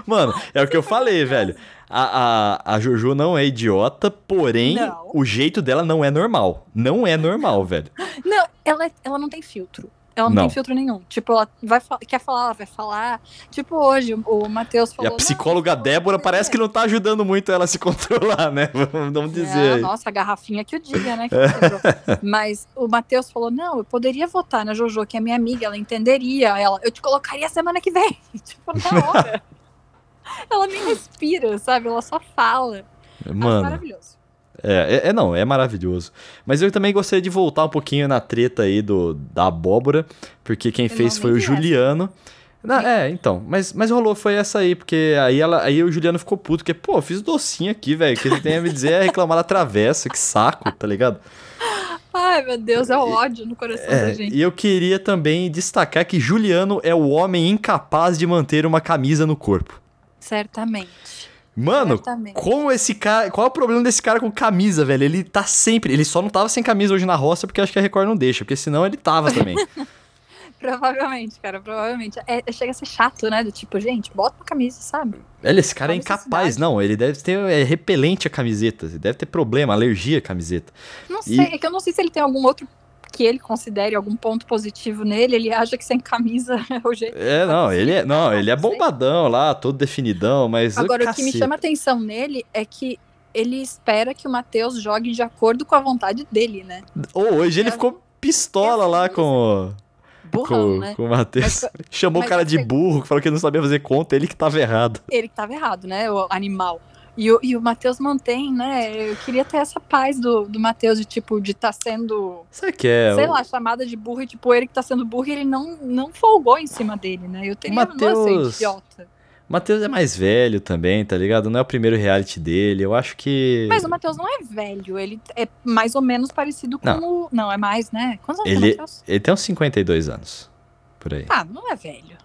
Mano, é o que eu falei, velho. A, a, a Jojo não é idiota, porém, Não. o jeito dela não é normal. Não é normal, velho. Não, ela, é- ela não tem filtro. Ela não, Não. tem filtro nenhum. Tipo, ela vai quer falar, ela vai falar. Tipo, hoje o, Matheus E falou. a psicóloga "Não, Débora parece que não tá ajudando muito ela a se controlar, né? Vamos dizer É, nossa, a garrafinha que o diga, né? Mas o Matheus falou: não, eu poderia votar na Jojo, que é minha amiga, ela entenderia. Ela, eu te colocaria semana que vem. tipo, na hora. ela nem respira, sabe? Ela só fala. Acho Mano, maravilhoso. É, é, é não, é maravilhoso. Mas eu também gostaria de voltar um pouquinho na treta aí do, da abóbora, porque quem Eu fez foi o. Juliano. Não, é, então. Mas, mas rolou, foi essa aí, porque aí, ela, aí o Juliano ficou puto, porque, pô, fiz docinho aqui, velho. O que ele tem a me dizer é reclamar da travessa, que saco, tá ligado? Ai, meu Deus, é o ódio no coração da É, gente. e eu queria também destacar que Juliano é o homem incapaz de manter uma camisa no corpo. Certamente. Mano, como esse cara. Qual é o problema desse cara com camisa, velho? Ele tá sempre. Ele só não tava sem camisa hoje na roça porque acho que a Record não deixa, porque senão ele tava também. Provavelmente, cara, provavelmente. É, é- chega a ser chato, né? Do tipo, gente, bota uma camisa, sabe? Velho, esse cara é Qual incapaz. Não, ele deve ter é, repelente a camiseta. Ele deve ter problema, alergia à camiseta. Não E- sei, é que eu não sei se ele tem algum outro que ele considere algum ponto positivo nele. Ele acha que sem camisa é o jeito. É, não, ele é, não, ele é sei. bombadão lá, todo definidão, mas. Agora, o que me chama atenção nele é que ele espera que o Matheus jogue de acordo com a vontade dele, né? Ô, hoje ele É- ficou pistola é lá assim, com, Burrão, com, né? com o Matheus. Chamou mas o cara de burro, falou que ele não sabia fazer conta, ele que tava errado. Ele que tava errado, né? O animal. E o, e o Matheus mantém, né? Eu queria ter essa paz do, do Matheus de, tipo, de estar sendo, Sabe o que é? sei o- lá, chamada de burro e, tipo, ele que tá sendo burro e ele não, não folgou em cima dele, né? Eu teria, nossa, Matheus- idiota. Matheus é mais velho também, tá ligado? Não é o primeiro reality dele. Eu acho que. Mas o Matheus não é velho, ele é mais ou menos parecido com Não. o... Não, é mais, né? Quantos anos tem Ele, o Matheus? ele tem uns 52 anos. Por aí. Ah, não é velho.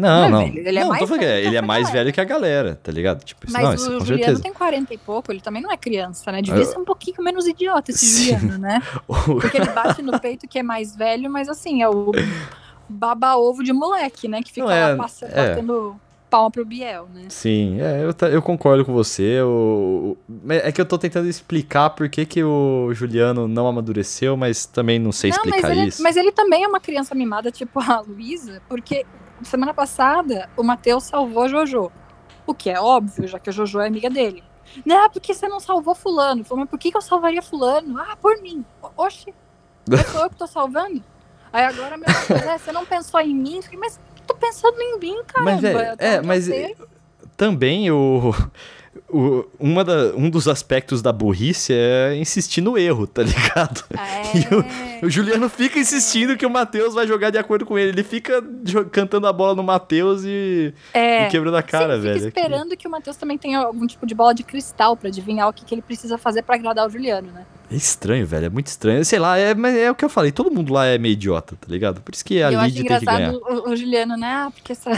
Não, não não. é velho, ele é não, mais tô falando ele que é a mais galera. velho que a galera, tá ligado? Tipo, isso, Mas não, o isso com Juliano certeza. tem 40 e pouco, ele também não é criança, né? Devia Eu- ser um pouquinho menos idiota esse Sim. Juliano, né? Porque ele bate no peito que é mais velho, mas assim, é o baba-ovo de moleque, né? Que fica Não, é- lá passa- é. batendo palma pro Biel, né? Sim, é, eu, eu concordo com você. o- o- é que eu tô tentando explicar por que, que o Juliano não amadureceu, mas também não sei Não, mas explicar ele, isso. mas ele também é uma criança mimada, tipo a Luísa, porque semana passada o Matheus salvou a Jojo. O que é óbvio, já que a Jojo é amiga dele. Não, porque você não salvou fulano. Falou, mas por que, que eu salvaria fulano? Ah, por mim. Oxi, sou eu que tô salvando? Aí agora, meu Deus, é, você não pensou em mim? Eu Falei, mas tô pensando em mim, caramba. Mas, é, onde mas eu também o, o, uma da, um dos aspectos da burrice é insistir no erro, tá ligado? É. O Juliano fica insistindo que o Matheus vai jogar de acordo com ele. Ele fica cantando a bola no Matheus e, É. e quebrando a cara, Sim, velho. Fica esperando que o Matheus também tenha algum tipo de bola de cristal pra adivinhar o que, que ele precisa fazer pra agradar o Juliano, né? É estranho, velho. É muito estranho. Sei lá, é, mas é o que eu falei. Todo mundo lá é meio idiota, tá ligado? Por isso que a E eu acho Lid tem que ganhar. engraçado o, o Juliano, né? Ah, porque essa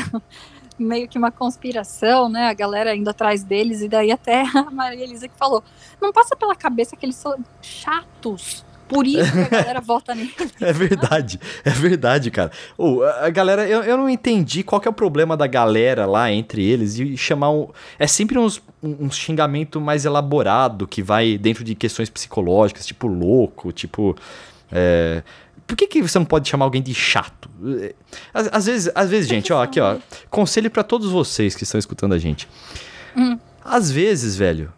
meio que uma conspiração, né? A galera indo atrás deles, e daí até a Maria Elisa que falou: não passa pela cabeça que eles são chatos. Por isso que a galera vota nele. É verdade, é verdade, cara. A a galera, eu, eu não entendi qual que é o problema da galera lá entre eles e chamar um. É sempre uns, um, um xingamento mais elaborado que vai dentro de questões psicológicas, tipo louco, tipo. É, Por que, que você não pode chamar alguém de chato? É, Às, às vezes, às vezes, gente, ó, aqui, ó. Conselho pra todos vocês que estão escutando a gente. Hum. Às vezes, velho,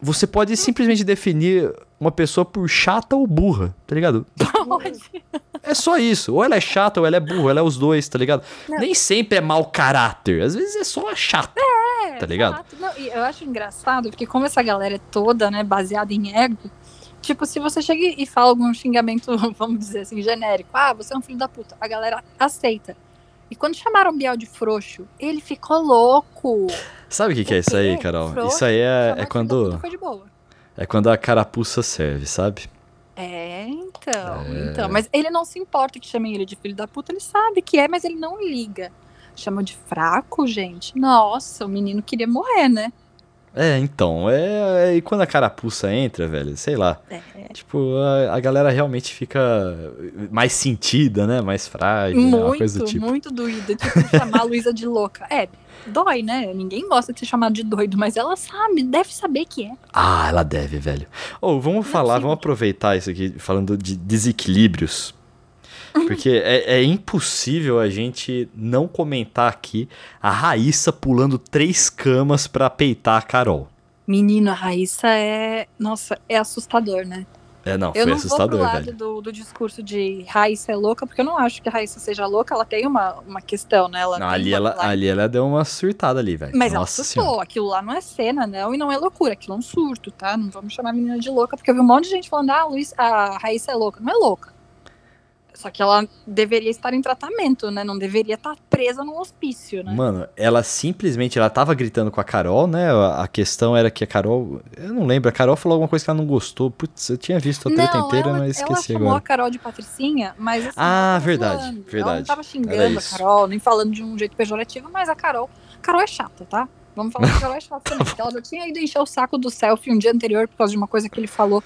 você pode simplesmente definir uma pessoa por chata ou burra, tá ligado? Pode. É só isso. Ou ela é chata ou ela é burra, ela é os dois, tá ligado? Não. Nem sempre é mau caráter. Às vezes é só chata. É, Tá ligado? Não, eu acho engraçado, porque como essa galera é toda, né, baseada em ego, tipo, se você chega e fala algum xingamento, vamos dizer assim, genérico, ah, você é um filho da puta, a galera aceita. E quando chamaram Biel de frouxo, ele ficou louco. Sabe o que, que é isso aí? Carol? Frouxo? Isso aí é, é quando é quando a carapuça serve, sabe? É, então, É. então. Mas ele não se importa que chamem ele de filho da puta, ele sabe que é, mas ele não liga. Chamou de fraco, gente. Nossa, o menino queria morrer, né? É, então, é, é- e quando a carapuça entra, velho, sei lá. É. Tipo, a, a galera realmente fica mais sentida, né? Mais frágil, né? uma coisa do Muito, tipo. muito doída. Tipo, chamar a Luísa de louca. É, dói, né? Ninguém gosta de ser chamado de doido, mas ela sabe, deve saber que é. Ah, ela deve, velho. Ou vamos falar, vamos aproveitar isso aqui, falando de desequilíbrios. Porque é, é impossível a gente não comentar aqui a Raíssa pulando três camas pra peitar a Carol. Menino, a Raíssa é. Nossa, é assustador, né? É, não, Eu foi não assustador, vou pro lado do, do discurso de Raíssa é louca, porque eu não acho que a Raíssa seja louca, ela tem uma, uma questão, né? Ela Não, ali, ela, lá- ali ela deu uma surtada ali, velho. Mas ela Nossa assustou. senhora. Aquilo lá não é cena, não, e não é loucura. Aquilo é um surto, tá? Não vamos chamar a menina de louca, porque eu vi um monte de gente falando, ah, Luiz, a Raíssa é louca. Não é louca. Só que ela deveria estar em tratamento, né? Não deveria estar presa no hospício, né? Mano, ela simplesmente, ela tava gritando com a Carol, né? A questão era que a Carol, eu não lembro, a Carol falou alguma coisa que ela não gostou. Putz, eu tinha visto a treta não, inteira, ela, mas ela esqueci chamou agora. a Carol de patricinha, mas assim, Ah, ela verdade, zoando. Ela verdade. não tava xingando a. Carol, nem falando de um jeito pejorativo, mas a Carol, a Carol é chata, tá? Vamos falar que a Carol é chata também. porque ela já tinha ido encher o saco do selfie um dia anterior por causa de uma coisa que ele falou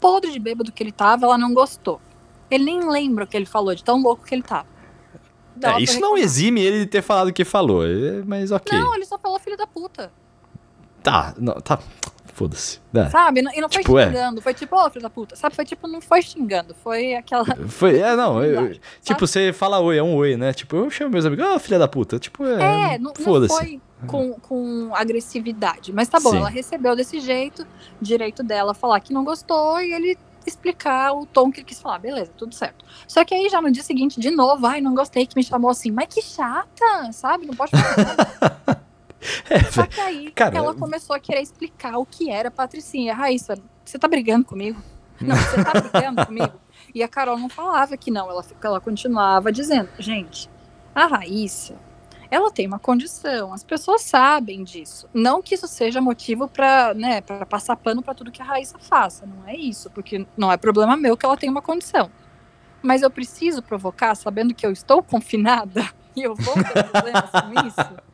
podre de bêbado que ele tava, ela não gostou. Ele nem lembra o que ele falou, de tão louco que ele ela É, isso não exime ele de ter falado o que falou, é, mas ok. Não, ele só falou filho da puta, Tá, não, tá, foda-se. É. sabe? E não foi Tipo, é. xingando, foi tipo, ô filho da puta, sabe? Foi tipo, não foi xingando, foi aquela... Foi, é, não, eu- eu- tipo, você fala oi, é um oi, né? Tipo, eu chamo meus amigos, ah, filha da puta, tipo, é, É, não, não foi com, com agressividade. Mas tá bom, Sim. ela recebeu desse jeito, direito dela falar que não gostou e ele explicar o tom que ele quis falar. Beleza, tudo certo. Só que aí já no dia seguinte, de novo, ai, não gostei que me chamou assim, mas que chata, sabe? Não pode falar nada. É, Só que aí Cara, ela começou a querer explicar o que era Patricinha. Raíssa, você tá brigando comigo? Não, você tá brigando comigo? E a Carol não falava que não, ela, ela continuava dizendo, gente, a Raíssa, ela tem uma condição, as pessoas sabem disso. Não que isso seja motivo pra, né, pra passar pano pra tudo que a Raíssa faça, não é isso, porque não é problema meu que ela tem uma condição. Mas eu preciso provocar, sabendo que eu estou confinada e eu vou ter problemas com isso.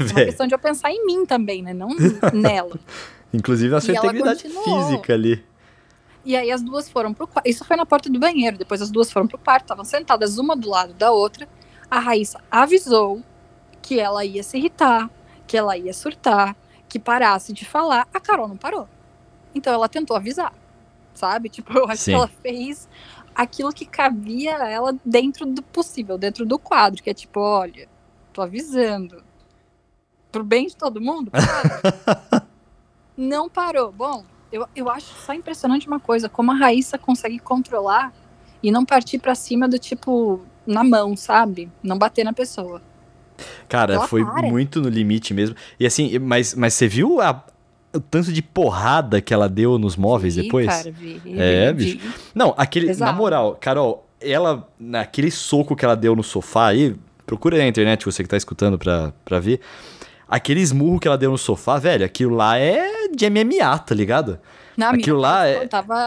É uma questão de eu pensar em mim também, né? Não nela. Inclusive na sua E integridade física ali. E aí as duas foram pro quarto. Isso foi na porta do banheiro. Depois as duas foram pro quarto, estavam sentadas uma do lado da outra. A Raíssa avisou que ela ia se irritar, que ela ia surtar, que parasse de falar. A Carol não parou. Então ela tentou avisar, sabe? Tipo, eu acho Sim. que ela fez aquilo que cabia a ela dentro do possível, dentro do quadro, que é tipo, olha, tô avisando. Pro bem de todo mundo, para. não parou. Bom, eu, eu acho só impressionante uma coisa, como a Raíssa consegue controlar e não partir pra cima do tipo, na mão, sabe? Não bater na pessoa. Cara, Ela foi para. muito no limite mesmo. E assim, mas, mas você viu a- o tanto de porrada que ela deu nos móveis Vi, depois? Cara, vi, É, vi, bicho. Não, aquele. Na Pesado. moral, Carol, ela. Naquele soco que ela deu no sofá aí. Procura aí na internet, você que tá escutando pra, pra ver. Aquele esmurro que ela deu no sofá, velho, aquilo lá é de MMA, tá ligado? Não, Aquilo lá é- Tava,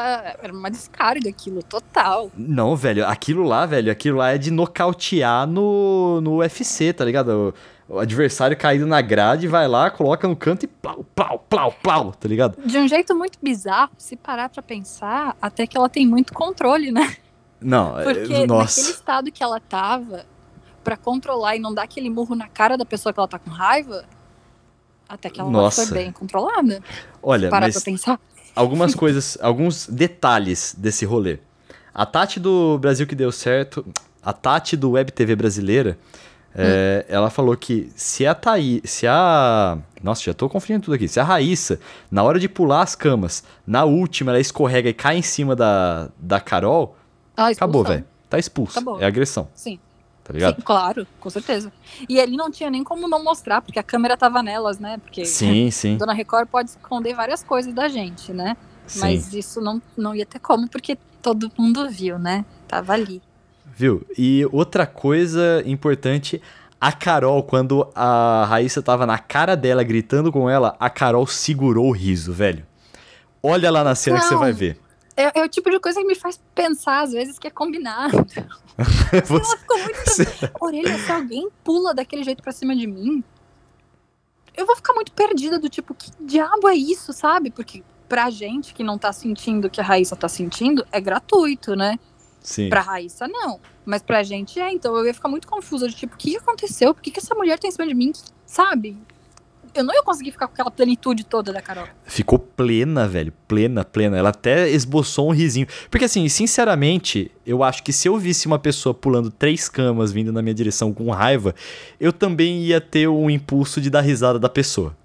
era uma descarga aquilo, total. Não, velho, aquilo lá, velho, aquilo lá é de nocautear no, no UFC, tá ligado? O, o adversário caído na grade, vai lá, coloca no canto e plau, plau, plau, plau, tá ligado? De um jeito muito bizarro, se parar pra pensar, até que ela tem muito controle, né? Não, é- Porque naquele nossa. estado que ela tava, pra controlar e não dar aquele murro na cara da pessoa que ela tá com raiva, até que ela Nossa. foi bem controlada. Olha, Parar mas pra pensar. Algumas coisas, alguns detalhes desse rolê. A Tati do Brasil que deu certo, a Tati do Web TV brasileira, é, ela falou que se a Thaí, se a. Nossa, já tô confundindo tudo aqui. Se a Raíssa, na hora de pular as camas, na última ela escorrega e cai em cima da, da Carol, Ah, acabou, velho. Tá expulso. Acabou. É agressão, Sim, tá ligado? sim, claro, com certeza. E ali não tinha nem como não mostrar, porque a câmera tava nelas, né? Porque Sim, sim. Dona Record pode esconder várias coisas da gente, né? sim. Mas isso não, não ia ter como, porque todo mundo viu, né? Tava ali. Viu? E outra coisa importante, a Carol, quando a Raíssa tava na cara dela gritando com ela, a Carol segurou o riso, velho. Olha lá na cena que você Não. vai ver. É, é o tipo de coisa que me faz pensar, às vezes, que é combinado. Ela Você- ficou muito. Orelha, se alguém pula daquele jeito pra cima de mim, eu vou ficar muito perdida do tipo, que diabo é isso, sabe? Porque pra gente que não tá sentindo o que a Raíssa tá sentindo, é gratuito, né? Sim. Pra Raíssa, não. Mas pra gente é, então eu ia ficar muito confusa de tipo, o que aconteceu? Por que, que essa mulher tá em cima de mim? Sabe? Eu não ia conseguir ficar com aquela plenitude toda da Carol. Ficou plena, velho. Plena, plena. Ela até esboçou um risinho. Porque, assim, sinceramente, eu acho que se eu visse uma pessoa pulando três camas vindo na minha direção com raiva, eu também ia ter um impulso de dar risada da pessoa.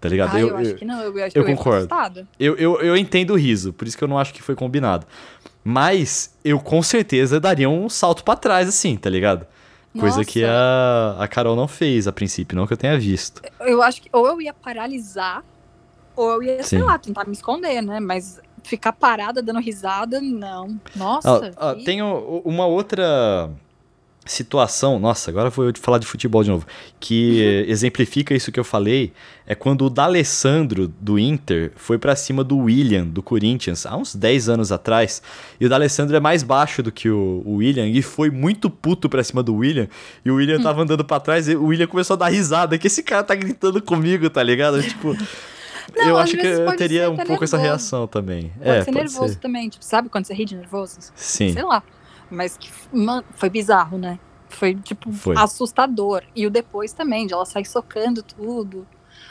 Tá ligado? Ah, eu, eu, acho eu- que não, eu, eu, eu eu ia ficar concordo. Eu, eu, eu entendo o riso, por isso que eu não acho que foi combinado. Mas eu com certeza daria um salto pra trás, assim, tá ligado? Coisa Nossa. que a, a Carol não fez a princípio, não que eu tenha visto. Eu acho que ou eu ia paralisar, ou eu ia, sei Sim. lá, tentar me esconder, né? Mas ficar parada dando risada, não. Nossa. Ah, ah, tem uma outra situação, nossa, agora vou falar de futebol de novo, que exemplifica isso que eu falei, é quando o D'Alessandro do Inter foi para cima do William do Corinthians há uns 10 anos atrás, e o D'Alessandro é mais baixo do que o, o William e foi muito puto para cima do William, e o William tava andando para trás e o William começou a dar risada, que esse cara tá gritando comigo, tá ligado? Tipo, Não, eu acho que eu teria um pouco nervoso. essa reação também. Pode é, ser pode nervoso ser. também, tipo, sabe quando você ri de nervoso? Sim. Sei lá. Mas que, mano, foi bizarro, né? Foi, tipo, foi. assustador. E o depois também, de ela sair socando tudo.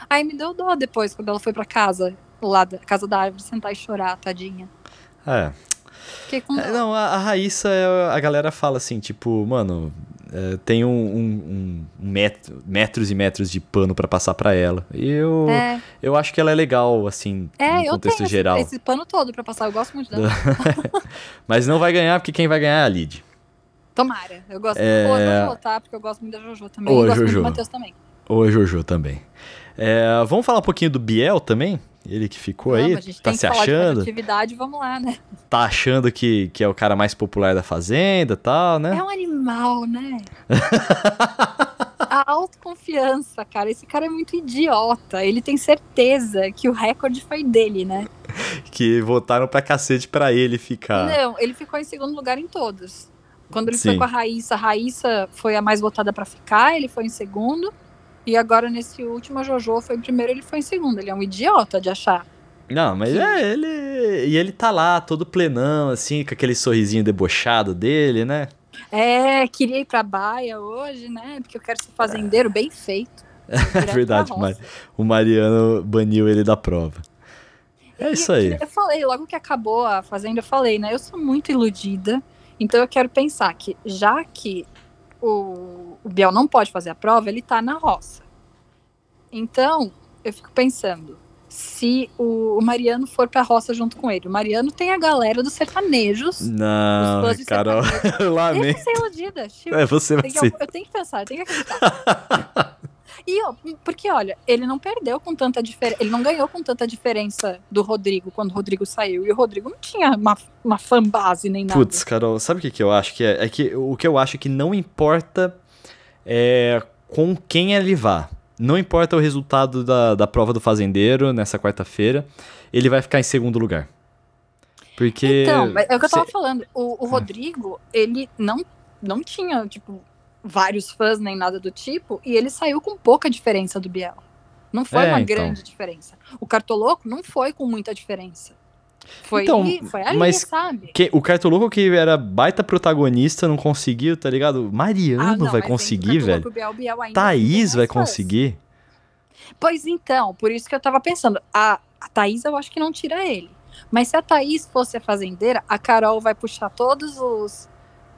Aí me deu dó depois, quando ela foi pra casa, lá da casa da árvore, sentar e chorar, tadinha. É. é não, a, a Raíssa, a galera fala assim, tipo, mano, é, tem um, um, um metro, metros e metros de pano para passar para ela. E eu, é. eu acho que ela é legal, assim, é, no contexto eu geral. Esse, esse pano todo para passar, eu gosto muito dela. Mas não vai ganhar, porque quem vai ganhar é a Lid. Tomara. Eu gosto é... muito da Jojo, tá? Porque eu gosto muito da Jojo também. Ou e gosto Jojo. muito do Matheus também. Ou a Jojo também. É, vamos falar um pouquinho do Biel também? Ele que ficou aí, tá se achando. atividade, vamos lá, né? Tá achando que, que é o cara mais popular da fazenda e tal, né? É um animal, né? a autoconfiança, cara. Esse cara é muito idiota. Ele tem certeza que o recorde foi dele, né? que votaram pra cacete pra ele ficar. Não, ele ficou em segundo lugar em todos. Quando ele Sim. foi com a Raíssa, a Raíssa foi a mais votada para ficar, ele foi em segundo. E agora, nesse último, a Jojo foi em primeiro, ele foi em segundo. Ele é um idiota de achar. Não, mas que... é, ele. E ele tá lá, todo plenão, assim, com aquele sorrisinho debochado dele, né? É, queria ir pra baia hoje, né? Porque eu quero ser fazendeiro bem feito. É verdade, mas o Mariano baniu ele da prova. É e, isso aí. Eu falei, logo que acabou a fazenda, eu falei, né? Eu sou muito iludida. Então eu quero pensar que, já que o, o Biel não pode fazer a prova, ele está na roça. Então, eu fico pensando, se o, o Mariano for pra roça junto com ele. O Mariano tem a galera dos sertanejos. Não, Carol, lamento. Deixa ser iludida. Tipo, é, você vai ser. Eu, eu tenho que pensar, eu tenho que acreditar. E, ó, porque, olha, ele não perdeu com tanta diferença. Ele não ganhou com tanta diferença do Rodrigo quando o Rodrigo saiu. E o Rodrigo não tinha uma, uma fanbase nem nada. Putz, Carol, sabe o que, que eu acho que é? É que o que eu acho que não importa é com quem ele vá. Não importa o resultado da, da prova do fazendeiro nessa quarta-feira, ele vai ficar em segundo lugar. Porque. Então, é o que eu tava falando. O, o Rodrigo, ele não, não tinha, tipo, vários fãs nem nada do tipo, e ele saiu com pouca diferença do Biel. Não foi é, uma então. grande diferença. O Cartoloco não foi com muita diferença. Foi, então, ali, foi ali, mas sabe? Que, o Cartoloco que era baita protagonista não conseguiu, tá ligado? Mariano ah, vai conseguir, velho. Biel, Biel Thaís vai conseguir. Pois então, por isso que eu tava pensando. A, a Thaís eu acho que não tira ele. Mas se a Thaís fosse a fazendeira, a Carol vai puxar todos os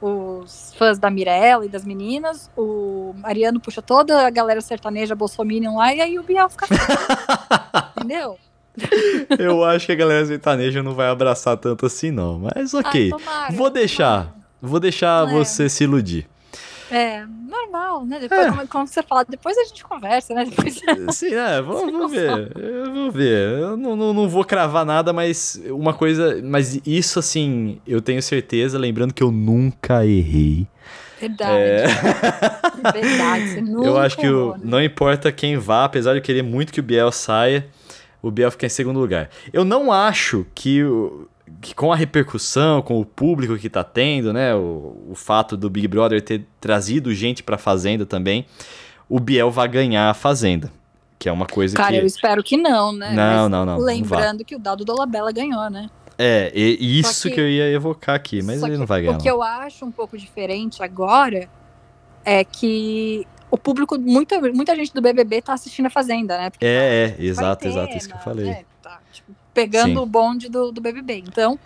os fãs da Mirella e das meninas, o Mariano puxa toda a galera sertaneja bolsominion lá, e aí o Biel fica. Entendeu? Eu acho que a galera sertaneja não vai abraçar tanto assim, não. Mas ok. Ai, vou deixar. Vou deixar não você é. se iludir. É, normal, né? Depois, é. como, como, você fala, depois a gente conversa, né? Depois... Sim, é, vamos, ver. Eu vou ver. Eu não, não, não, vou cravar nada, mas uma coisa. Mas isso, assim, eu tenho certeza, lembrando que eu nunca errei. Verdade. É... Verdade, você nunca Eu acho que o, né? não importa quem vá, apesar de eu querer muito que o Biel saia, o Biel fica em segundo lugar. Eu não acho que o que com a repercussão, com o público que tá tendo, né, o, o fato do Big Brother ter trazido gente pra Fazenda também, o Biel vai ganhar a Fazenda. Que é uma coisa Cara, que... eu espero que não, né? Não, mas não, não. Lembrando não que o Dado Dolabella ganhou, né? É, e, isso que, que, eu ia evocar aqui, mas ele não vai ganhar. O que eu acho um pouco diferente agora é que o público, muita, muita gente do BBB tá assistindo a Fazenda, né? Porque é, tá, é, exato, exato, isso que eu falei. Né? Pegando Sim. o bonde do, do BBB. Então,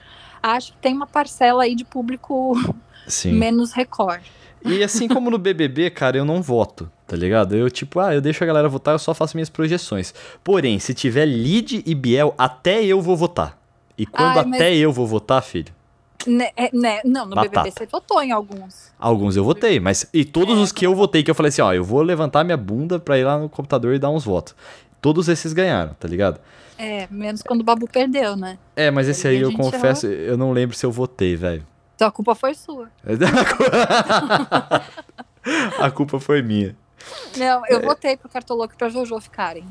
acho que tem uma parcela aí de público Sim. menos recorde. E assim como no BBB, cara, eu não voto, tá ligado? Eu, tipo, ah, eu deixo a galera votar, eu só faço minhas projeções. Porém, se tiver Lid e Biel, até eu vou votar. E quando Ai, até eu vou votar, filho? Né, é, né, não, no Batata. BBB você votou em alguns. Alguns eu votei, mas. E todos é, os que eu votei, que eu falei assim, ó, eu vou levantar minha bunda pra ir lá no computador e dar uns votos todos esses ganharam, tá ligado? É, menos quando o Babu perdeu, né? É, mas esse Aí aí eu confesso, eu não lembro se eu votei, velho. Então a culpa foi sua. A culpa foi minha. Não, É. eu votei pro Cartoloco e pra Jojo ficarem.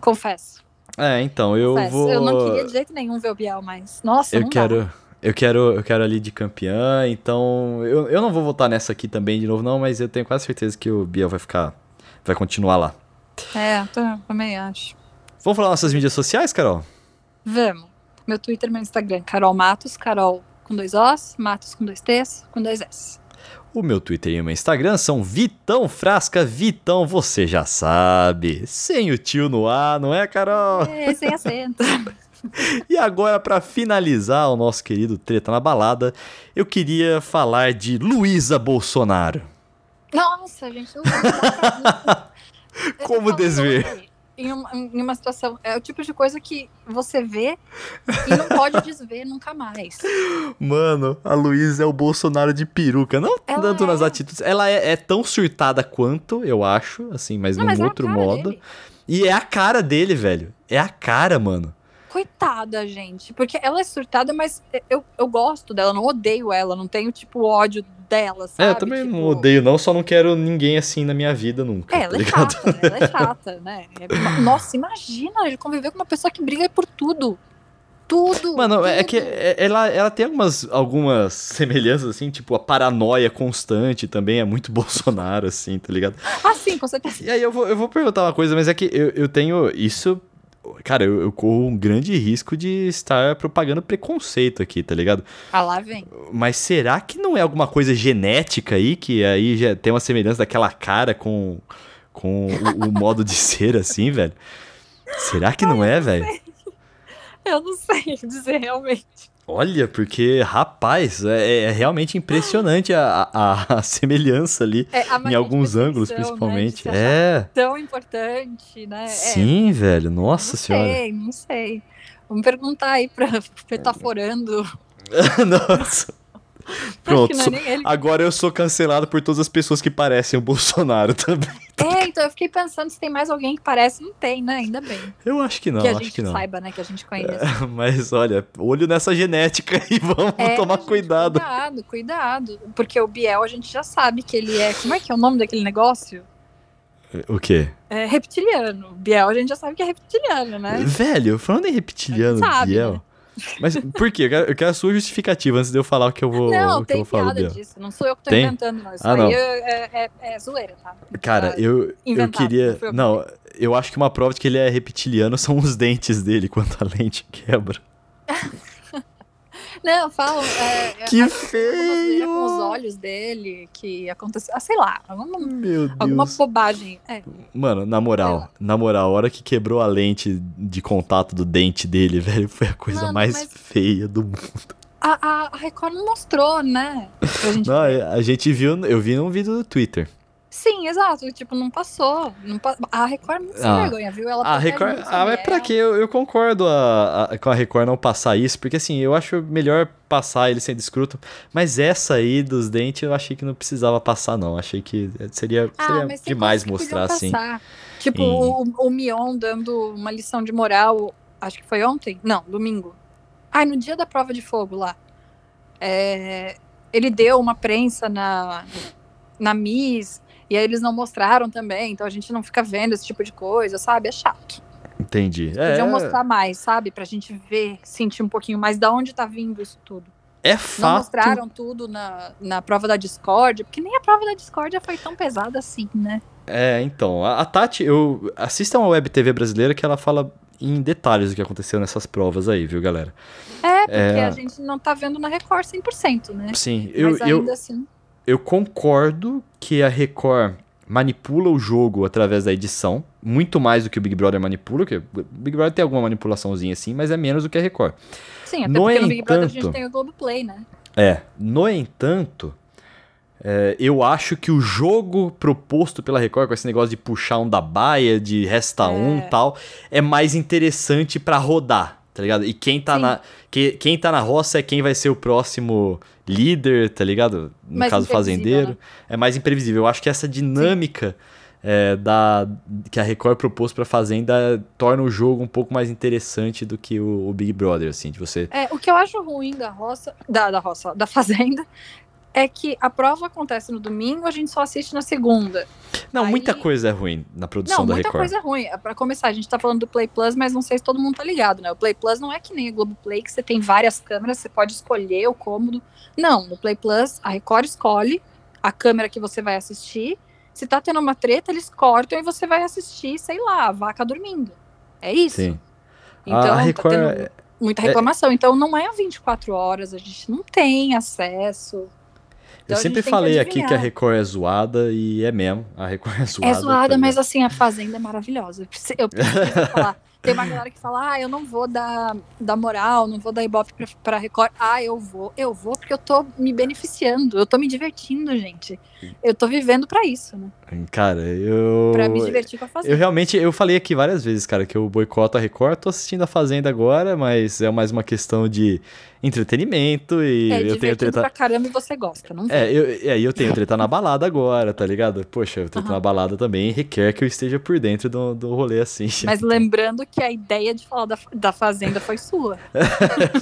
Confesso. É, então, eu confesso. vou. Eu não queria de jeito nenhum ver o Biel, mas. Nossa, Eu não dá. quero. Eu quero, eu quero ali de campeã, então eu, eu não vou votar nessa aqui também de novo, não, mas eu tenho quase certeza que o Biel vai ficar. Vai continuar lá. É, também acho. Vamos falar nossas mídias sociais, Carol? Vamos. Meu Twitter e meu Instagram, Carol Matos, Carol com dois Os, Matos com dois T's, com dois S. O meu Twitter e o meu Instagram são Vitão Frasca Vitão, você já sabe. Sem o tio no ar, não é, Carol? É, sem acento. E agora, pra finalizar o nosso querido Treta na Balada, eu queria falar de Luísa Bolsonaro. Nossa, gente, não Como desver? Em uma, em uma situação. É o tipo de coisa que você vê e não pode desver nunca mais. Mano, a Luísa é o Bolsonaro de peruca. Não Ela tanto nas é. atitudes. Ela é, é tão surtada quanto, eu acho, assim, mas Não, num mas é outro cara modo. dele. E é a cara dele, velho. É a cara, mano. Coitada, gente. Porque ela é surtada, mas eu, eu gosto dela, não odeio ela, não tenho, tipo, ódio dela, sabe? é, eu também Tipo, não odeio, não, só não quero ninguém assim na minha vida nunca. É, tá ela é ligado? chata, né? ela é chata, né? É- Nossa, imagina conviver com uma pessoa que briga por tudo. Tudo. Mano, é tudo. que é- ela, ela tem algumas, algumas semelhanças, assim, tipo, a paranoia constante também é muito Bolsonaro, assim, tá ligado? Ah, sim, com certeza. E aí eu vou, eu vou perguntar uma coisa, mas é que eu, eu tenho isso. Cara, eu, eu corro um grande risco de estar propagando preconceito aqui, tá ligado? Ah, lá vem. Mas será que não é alguma coisa genética aí, que aí já tem uma semelhança daquela cara com, com o, o modo de ser, assim, velho? Será que não é, velho? Eu não sei dizer realmente. Olha, porque, rapaz, é, é realmente impressionante a, a, a semelhança ali, É, a em alguns ângulos, perfeição, principalmente. Né, é. Tão importante, né? É, Sim, velho, nossa não senhora. sei, não sei. Vamos perguntar aí pra Petaforando. nossa. Pronto, é agora eu sou cancelado por todas as pessoas que parecem o Bolsonaro também. É, então eu fiquei pensando se tem mais alguém que parece. Não tem, né? Ainda bem. Eu acho que não, que a gente que saiba, né? Que a gente conhece. Mas olha, olho nessa genética e vamos É, tomar gente, cuidado. Cuidado, cuidado. Porque o Biel a gente já sabe que ele é. Como é que é o nome daquele negócio? O quê? É reptiliano. Biel a gente já sabe que é reptiliano, né? Velho, falando em reptiliano, Sabe, Biel. né? Mas por quê? Eu quero, eu quero a sua justificativa antes de eu falar o que eu vou, Não, que eu tem vou piada disso. Não sou eu que tô Tem? inventando, não. Isso Ah, aí não. É, é- é zoeira, tá? Cara, eu, eu queria. não Não, eu acho que uma prova de que ele é reptiliano são os dentes dele quando a lente quebra. Não, falam. É, Que alguma zoeira feio! com os olhos dele que aconteceu. Ah, sei lá. Alguma, Meu Deus. alguma bobagem. É. Mano, na moral, na moral, a hora que quebrou a lente de contato do dente dele, velho, foi a coisa Mano, mais mas- feia do mundo. A, a, a Record não mostrou, né? Gente Não, a gente viu, eu vi num vídeo do Twitter. Sim, exato. Tipo, não passou. Não pa- A Record é muito sem Ah. vergonha, viu? Ela A Record. Ah, mas pra quê? Eu, eu concordo a, a- com a Record não passar isso, porque assim, eu acho melhor passar ele sendo escruto. Mas essa aí dos dentes eu achei que não precisava passar, não. Achei que seria, Ah, seria demais mostrar assim. Tipo, Em- o, o Mion dando uma lição de moral, acho que foi ontem? Não, domingo. Ai, no dia da prova de fogo lá. É, ele deu uma prensa na, na Miss, e aí eles não mostraram também, então a gente não fica vendo esse tipo de coisa, sabe? É chato. Entendi. Podiam É, mostrar mais, sabe? Pra gente ver, sentir um pouquinho mais da onde tá vindo isso tudo. é Não fato. mostraram tudo na, na prova da Discord, porque nem a prova da Discord foi tão pesada assim, né? É, então, a, a Tati, eu assistam a Web TV brasileira que ela fala em detalhes o que aconteceu nessas provas aí, viu, galera? É, porque É. a gente não tá vendo na Record 100%, né? Sim, eu, Mas eu, ainda assim. Eu concordo que a Record manipula o jogo através da edição, muito mais do que o Big Brother manipula, que o Big Brother tem alguma manipulaçãozinha assim, mas é menos do que a Record. Sim, até No porque no Big Brother a entanto- gente tem o Globoplay, né? É, no entanto, é, eu acho que o jogo proposto pela Record, com esse negócio de puxar um da baia, de resta um É. e tal, é mais interessante pra rodar, tá ligado? E quem tá, Sim. na, que, quem tá na roça é quem vai ser o próximo líder, tá ligado? No Mais caso, fazendeiro. né? É mais imprevisível. Eu acho que essa dinâmica é, da, que a Record propôs pra Fazenda torna o jogo um pouco mais interessante do que o, o Big Brother, assim, de você. É, o que eu acho ruim da roça, da, da roça, da Fazenda, é que a prova acontece no domingo, a gente só assiste na segunda. Não, Aí- muita coisa é ruim na produção Não, da muita Record. coisa é ruim. Pra começar, a gente tá falando do Play Plus, mas não sei se todo mundo tá ligado, né? O Play Plus não é que nem o Globo Play, que você tem várias câmeras, você pode escolher o cômodo. Não, no Play Plus, a Record escolhe a câmera que você vai assistir. Se tá tendo uma treta, eles cortam e você vai assistir, sei lá, a vaca dormindo. É isso. Sim. Então, a tá Record tendo é- muita reclamação. Então, não é 24 horas, a gente não tem acesso. Eu Então, a sempre tem que falei aqui que a. Record é zoada e é mesmo. A Record é zoada. É zoada, mas assim, a Fazenda é maravilhosa. Eu preciso, eu falar. Tem uma galera que fala, ah, eu não vou dar, dar moral, não vou dar ibope pra, pra Record. Ah, eu vou. Eu vou porque eu tô me beneficiando, eu tô me divertindo, gente. Eu tô vivendo pra isso, né? Cara, eu. Pra me divertir com a Eu Fazenda. realmente, eu falei aqui várias vezes, cara, que eu boicoto a Record, tô assistindo a Fazenda agora, mas é mais uma questão de entretenimento e É, eu tenho treta. pra caramba e você gosta, não É, eu, é, eu tenho treta na balada agora, tá ligado? Poxa, treta Aham. na balada também requer que eu esteja por dentro do, do rolê assim. Mas lembrando que a ideia de falar da, da Fazenda foi sua.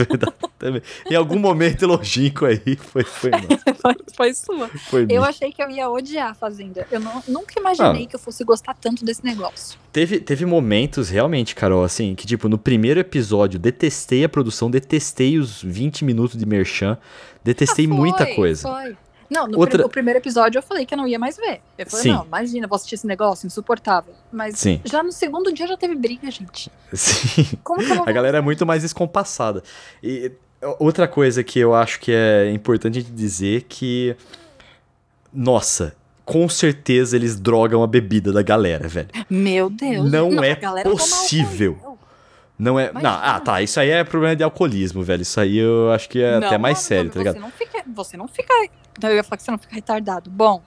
Verdade, também. em algum momento longínquo aí foi, foi, nossa, foi, foi sua. foi Eu minha. achei que eu ia odiar a Fazenda. Eu não- nunca imaginei Ah. que eu fosse gostar tanto desse negócio. Teve, teve momentos, realmente, Carol, assim, que, tipo, no primeiro episódio, detestei a produção, detestei os 20 minutos de merchan, detestei Ah, foi, muita coisa. Foi. Não, no Outra- o primeiro episódio eu falei que eu não ia mais ver. Eu falei, Sim. não, imagina, vou assistir esse negócio, insuportável. Mas Sim. já no segundo dia já teve briga, gente. Sim. Como que eu não A vou galera é muito mais descompassada. E outra coisa que eu acho que é importante dizer que. Nossa, com certeza eles drogam a bebida da galera, velho. Meu Deus. Não é galera toma possível. Não é. Não, ah, tá. Isso aí é problema de alcoolismo, velho. Isso aí eu acho que é Não, até mais sério, tá você ligado? Não fica, você não fica. Não, eu ia falar que você não fica retardado. Bom,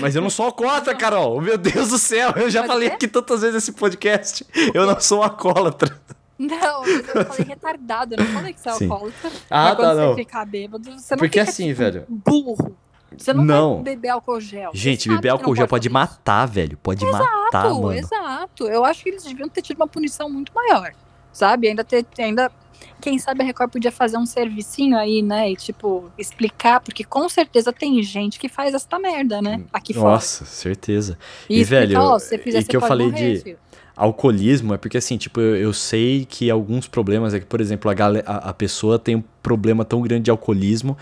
Mas eu não sou alcoólatra, Carol. Meu Deus do céu. Eu já falei é? aqui tantas vezes nesse podcast. Eu não sou alcoólatra. Não, eu falei retardado, eu não falei que você é alcoólatra. Ah, tá, você não. ficar bêbado, você não Porque assim, tipo, velho. burro. Você não, Não. vai beber álcool gel. Você Gente, beber álcool gel pode isso. matar, velho. Pode matar, Exato, mano. exato. Eu acho que eles deviam ter tido uma punição muito maior, sabe? Ainda ter, ainda, quem sabe a Record podia fazer um servicinho aí, né? E tipo explicar, porque com certeza tem gente que faz essa merda, né? Aqui fora. Nossa, certeza. E, e, velho, ó, se você fizer, e você que eu pode falei morrer, de- filho. Alcoolismo é porque, assim, tipo, eu, eu sei que alguns problemas é que, por exemplo, a, a, a pessoa tem um problema tão grande de alcoolismo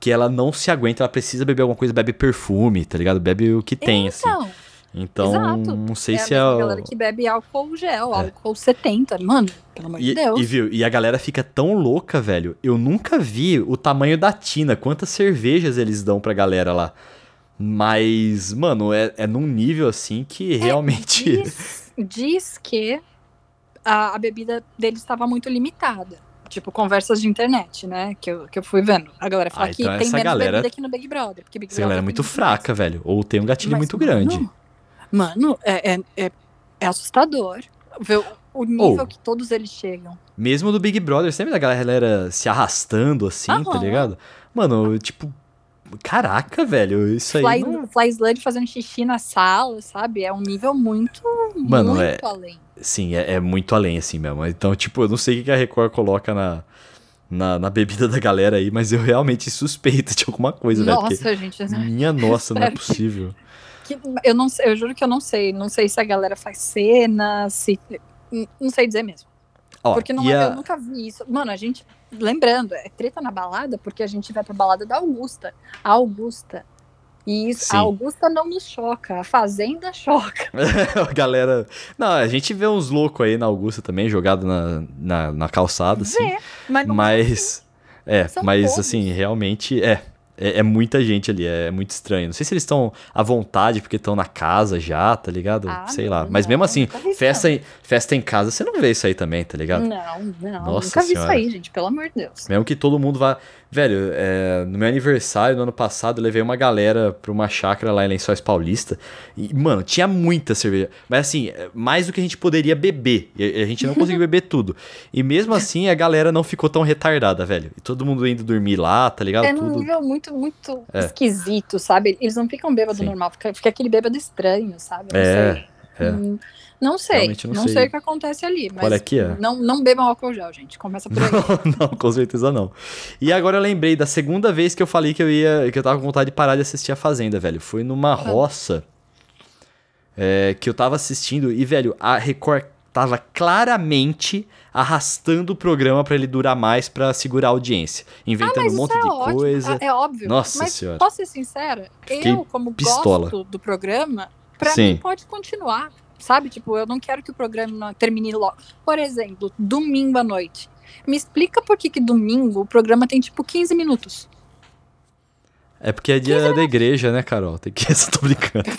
que ela não se aguenta, ela precisa beber alguma coisa, bebe perfume, tá ligado? Bebe o que tem, assim. Então, Então, exato. não sei é se a é. o- galera que bebe álcool gel, álcool 70. Mano, pelo amor E, de Deus. e viu, e a galera fica tão louca, velho. Eu nunca vi o tamanho da tina, quantas cervejas eles dão pra galera lá. Mas, mano, é, é num nível assim que realmente. Diz, diz que a, a bebida deles estava muito limitada. Tipo, conversas de internet, né? Que eu, que eu fui vendo. A galera fala Ah, que então tem essa menos galera- bebida aqui no Big Brother. Porque Big Essa galera é Brother muito tem fraca, velho. Ou tem um gatilho Mas, muito grande. Mano, mano, é, é, é, é assustador ver o, nível Ou- que todos eeles chegam. Mesmo do Big Brother, sempre da galera se arrastando assim, tá ligado? Mano, tipo. Caraca, velho. Isso aí. Fly, não- Fly Sludge fazendo xixi na sala, sabe? É um nível muito, Mano, muito é- além. Sim, é, é muito além, assim mesmo. Então, tipo, eu não sei o que a Record coloca na, na, na bebida da galera aí, mas eu realmente suspeito de alguma coisa, velho. porque- Nossa, gente. Minha nossa, não é possível. que- eu, não, eu juro que eu não sei. Não sei se a galera faz cena, se. Não sei dizer mesmo. Ó, Porque não, e a- eu nunca vi isso. Mano, a gente. Lembrando, é treta na balada porque a gente vai pra balada da Augusta. A Augusta. E isso, Sim. a Augusta não nos choca, a Fazenda choca. a galera. Não, a gente vê uns loucos aí na Augusta também, jogado na, na, na calçada, assim. Vê, mas não Mas. É, São mas todos. assim, realmente é. É, é muita gente ali, é muito estranho. Não sei se eles estão à vontade porque estão na casa já, tá ligado? Ah, sei lá. Mas não, mesmo assim, vi festa em, festa em casa, você não vê isso aí também, tá ligado? Não, não, Nossa nunca vi Senhora. isso aí, gente, pelo amor de Deus. Mesmo que todo mundo vá. Velho, é, no meu aniversário, no ano passado, eu levei uma galera pra uma chácara lá em Lençóis Paulista. E, mano, tinha muita cerveja. Mas assim, mais do que a gente poderia beber. E a gente não conseguiu beber tudo. E mesmo assim, a galera não ficou tão retardada, velho. E todo mundo indo dormir lá, tá ligado? É tudo. nível muito, muito É. esquisito, sabe? Eles não ficam bêbado Sim. normal, fica, fica aquele bêbado estranho, sabe? Não É, sei. é. Hum, Não sei, Realmente não não, sei. sei. o que acontece ali, mas Olha aqui, ó. não, não bebam álcool gel, gente. Começa por aí. não, com certeza não. E agora eu lembrei da segunda vez que eu falei que eu ia. que eu tava com vontade de parar de assistir a Fazenda, velho. Foi numa roça é, que eu tava assistindo e, velho, a Record tava claramente arrastando o programa pra ele durar mais pra segurar a audiência. Inventando Ah, um monte é de ótimo, coisa. É óbvio. Nossa mas Senhora. posso ser sincera? Fiquei eu, como pistola. gosto do programa, pra Sim. mim pode continuar. Sabe? Tipo, eu não quero que o programa termine logo. Por exemplo, domingo à noite. Me explica por que, que domingo o programa tem tipo 15 minutos. É porque é dia da igreja, né, Carol? Tem que. Tô brincando.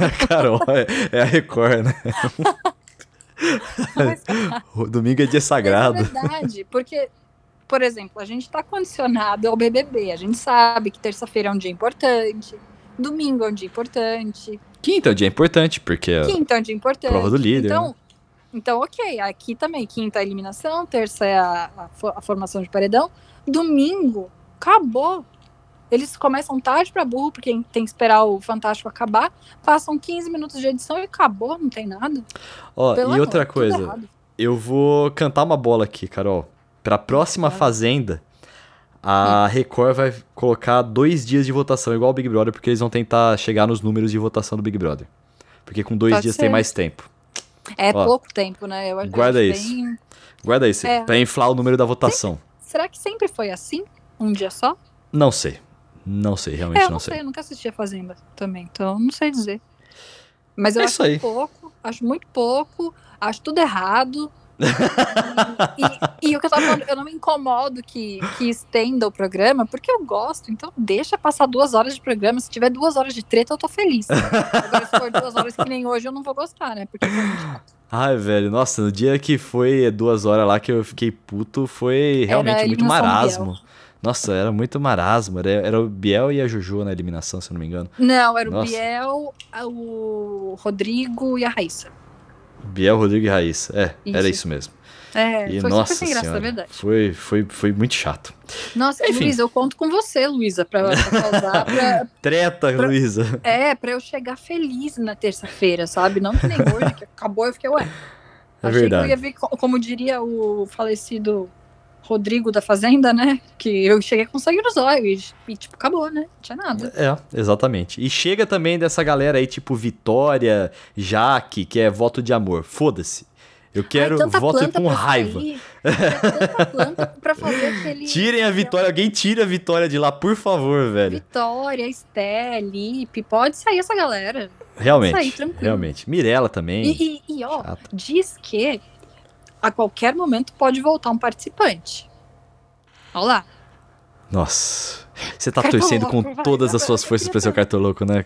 A Carol é, é a Record, né? Mas, O Domingo é dia É sagrado. verdade, porque, por exemplo, a gente tá condicionado ao BBB. A gente sabe que terça-feira é um dia importante, domingo é um dia importante, Quinta é um dia importante, porque. quinta é um dia importante. Prova do líder, Então, né? então ok, aqui também, quinta é a eliminação, terça é a, a a formação de paredão, domingo, acabou. Eles começam tarde pra burro, porque tem que esperar o Fantástico acabar, passam 15 minutos de edição e acabou, não tem nada. Ó, Pelo e outra amor, tudo coisa, eu vou cantar uma bola aqui, Carol. Pra próxima Vai. Fazenda, a Record vai colocar dois dias de votação, igual o Big Brother, porque eles vão tentar chegar nos números de votação do Big Brother. Porque com dois Pode dias ser. tem mais tempo. É Ó, pouco tempo, né? Eu, guarda acho isso. bem- Guarda isso, É. pra inflar o número da votação. Será que sempre foi assim? Um dia só? Não sei. Não sei, realmente É, eu não não sei. sei, eu nunca assisti a Fazenda também, então não sei dizer. Mas eu É acho isso aí. pouco, acho muito pouco, acho tudo errado. E, e- e o que eu tava falando, eu não me incomodo que, que estenda o programa, porque eu gosto, então deixa passar duas horas de programa. Se tiver duas horas de treta, eu tô feliz. Agora, se for duas horas que nem hoje, eu não vou gostar, né? Porque. Ai, velho, nossa, no dia que foi duas horas lá que eu fiquei puto, foi realmente muito marasmo. Nossa, era muito marasmo. Era, era o Biel e a Juju na eliminação, se eu não me engano. Não, era o Nossa. Biel, a- o Rodrigo e a Raíssa. Biel, Rodrigo e Raíssa. É, era Isso. isso mesmo. É, E foi nossa super sem graça, é senhora, verdade. foi, foi, foi muito chato. Nossa, Enfim. Luísa, eu conto com você, Luísa, pra, pra causar, pra- Treta, Pra- Luísa. é, pra eu chegar feliz na terça-feira, sabe? Não que nem hoje, que acabou, eu fiquei, ué. É Achei verdade. que eu ia ver, co- como diria o falecido Rodrigo da Fazenda, né? Que eu cheguei com sangue nos olhos e, tipo, acabou, né? Não tinha nada. É, exatamente. E chega também dessa galera aí, tipo Vitória, Jaque, que é voto de amor. Foda-se. Eu quero Ai, voto com raiva. sair, tanta planta pra fazer aquele... Tirem a Vitória, alguém tira a Vitória de lá, por favor, velho. Vitória, Esté, Lipe, pode sair essa galera. Realmente, sair tranquilo. realmente. Mirella também. E, e, e, ó, diz que a qualquer momento pode voltar um participante. Olha lá. Nossa. Você tá torcendo com vai, todas vai, as suas forças eu pra ser o cartoloco, né?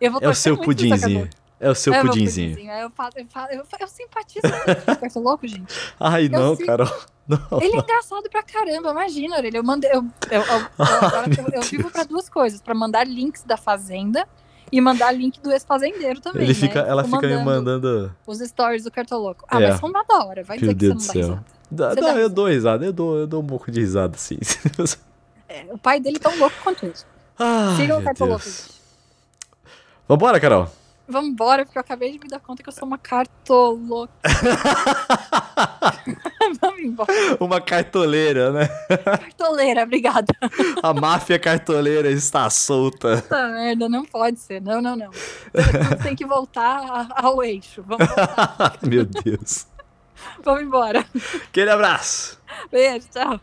Eu É o seu pudinzinho. É o seu É pudinzinho. pudinzinho. Eu, falo, eu, falo, eu, eu simpatizo com o Cartoloco, gente. Ai, não, sei. Carol. Não. Ele é engraçado pra caramba, imagina, Aurélio. Eu mandei. Eu, eu, eu, eu- eu, eu vivo pra duas coisas: pra mandar links da Fazenda e mandar link do ex-fazendeiro também. Ele né? fica, Eu ela fica me mandando. Os stories do Cartoloco. Ah, É. mas são uma da hora. Vai Meu dizer Deus que você não céu. dá risada. Dá, dá, dá eu dou risada, eu dou, eu dou um pouco de risada, sim. É, o pai dele tão louco quanto isso. Ai, Siga o Cartoloco. Vambora, Carol. Vambora, porque eu acabei de me dar conta que eu sou uma cartoloca. Vamos embora. Uma cartoleira, né? Cartoleira, obrigada. A máfia cartoleira está solta. Puta merda, não pode ser. Não, não, não. Tem que voltar ao eixo. Vamos voltar. Meu Deus. Vamos embora. Aquele abraço. Beijo, tchau.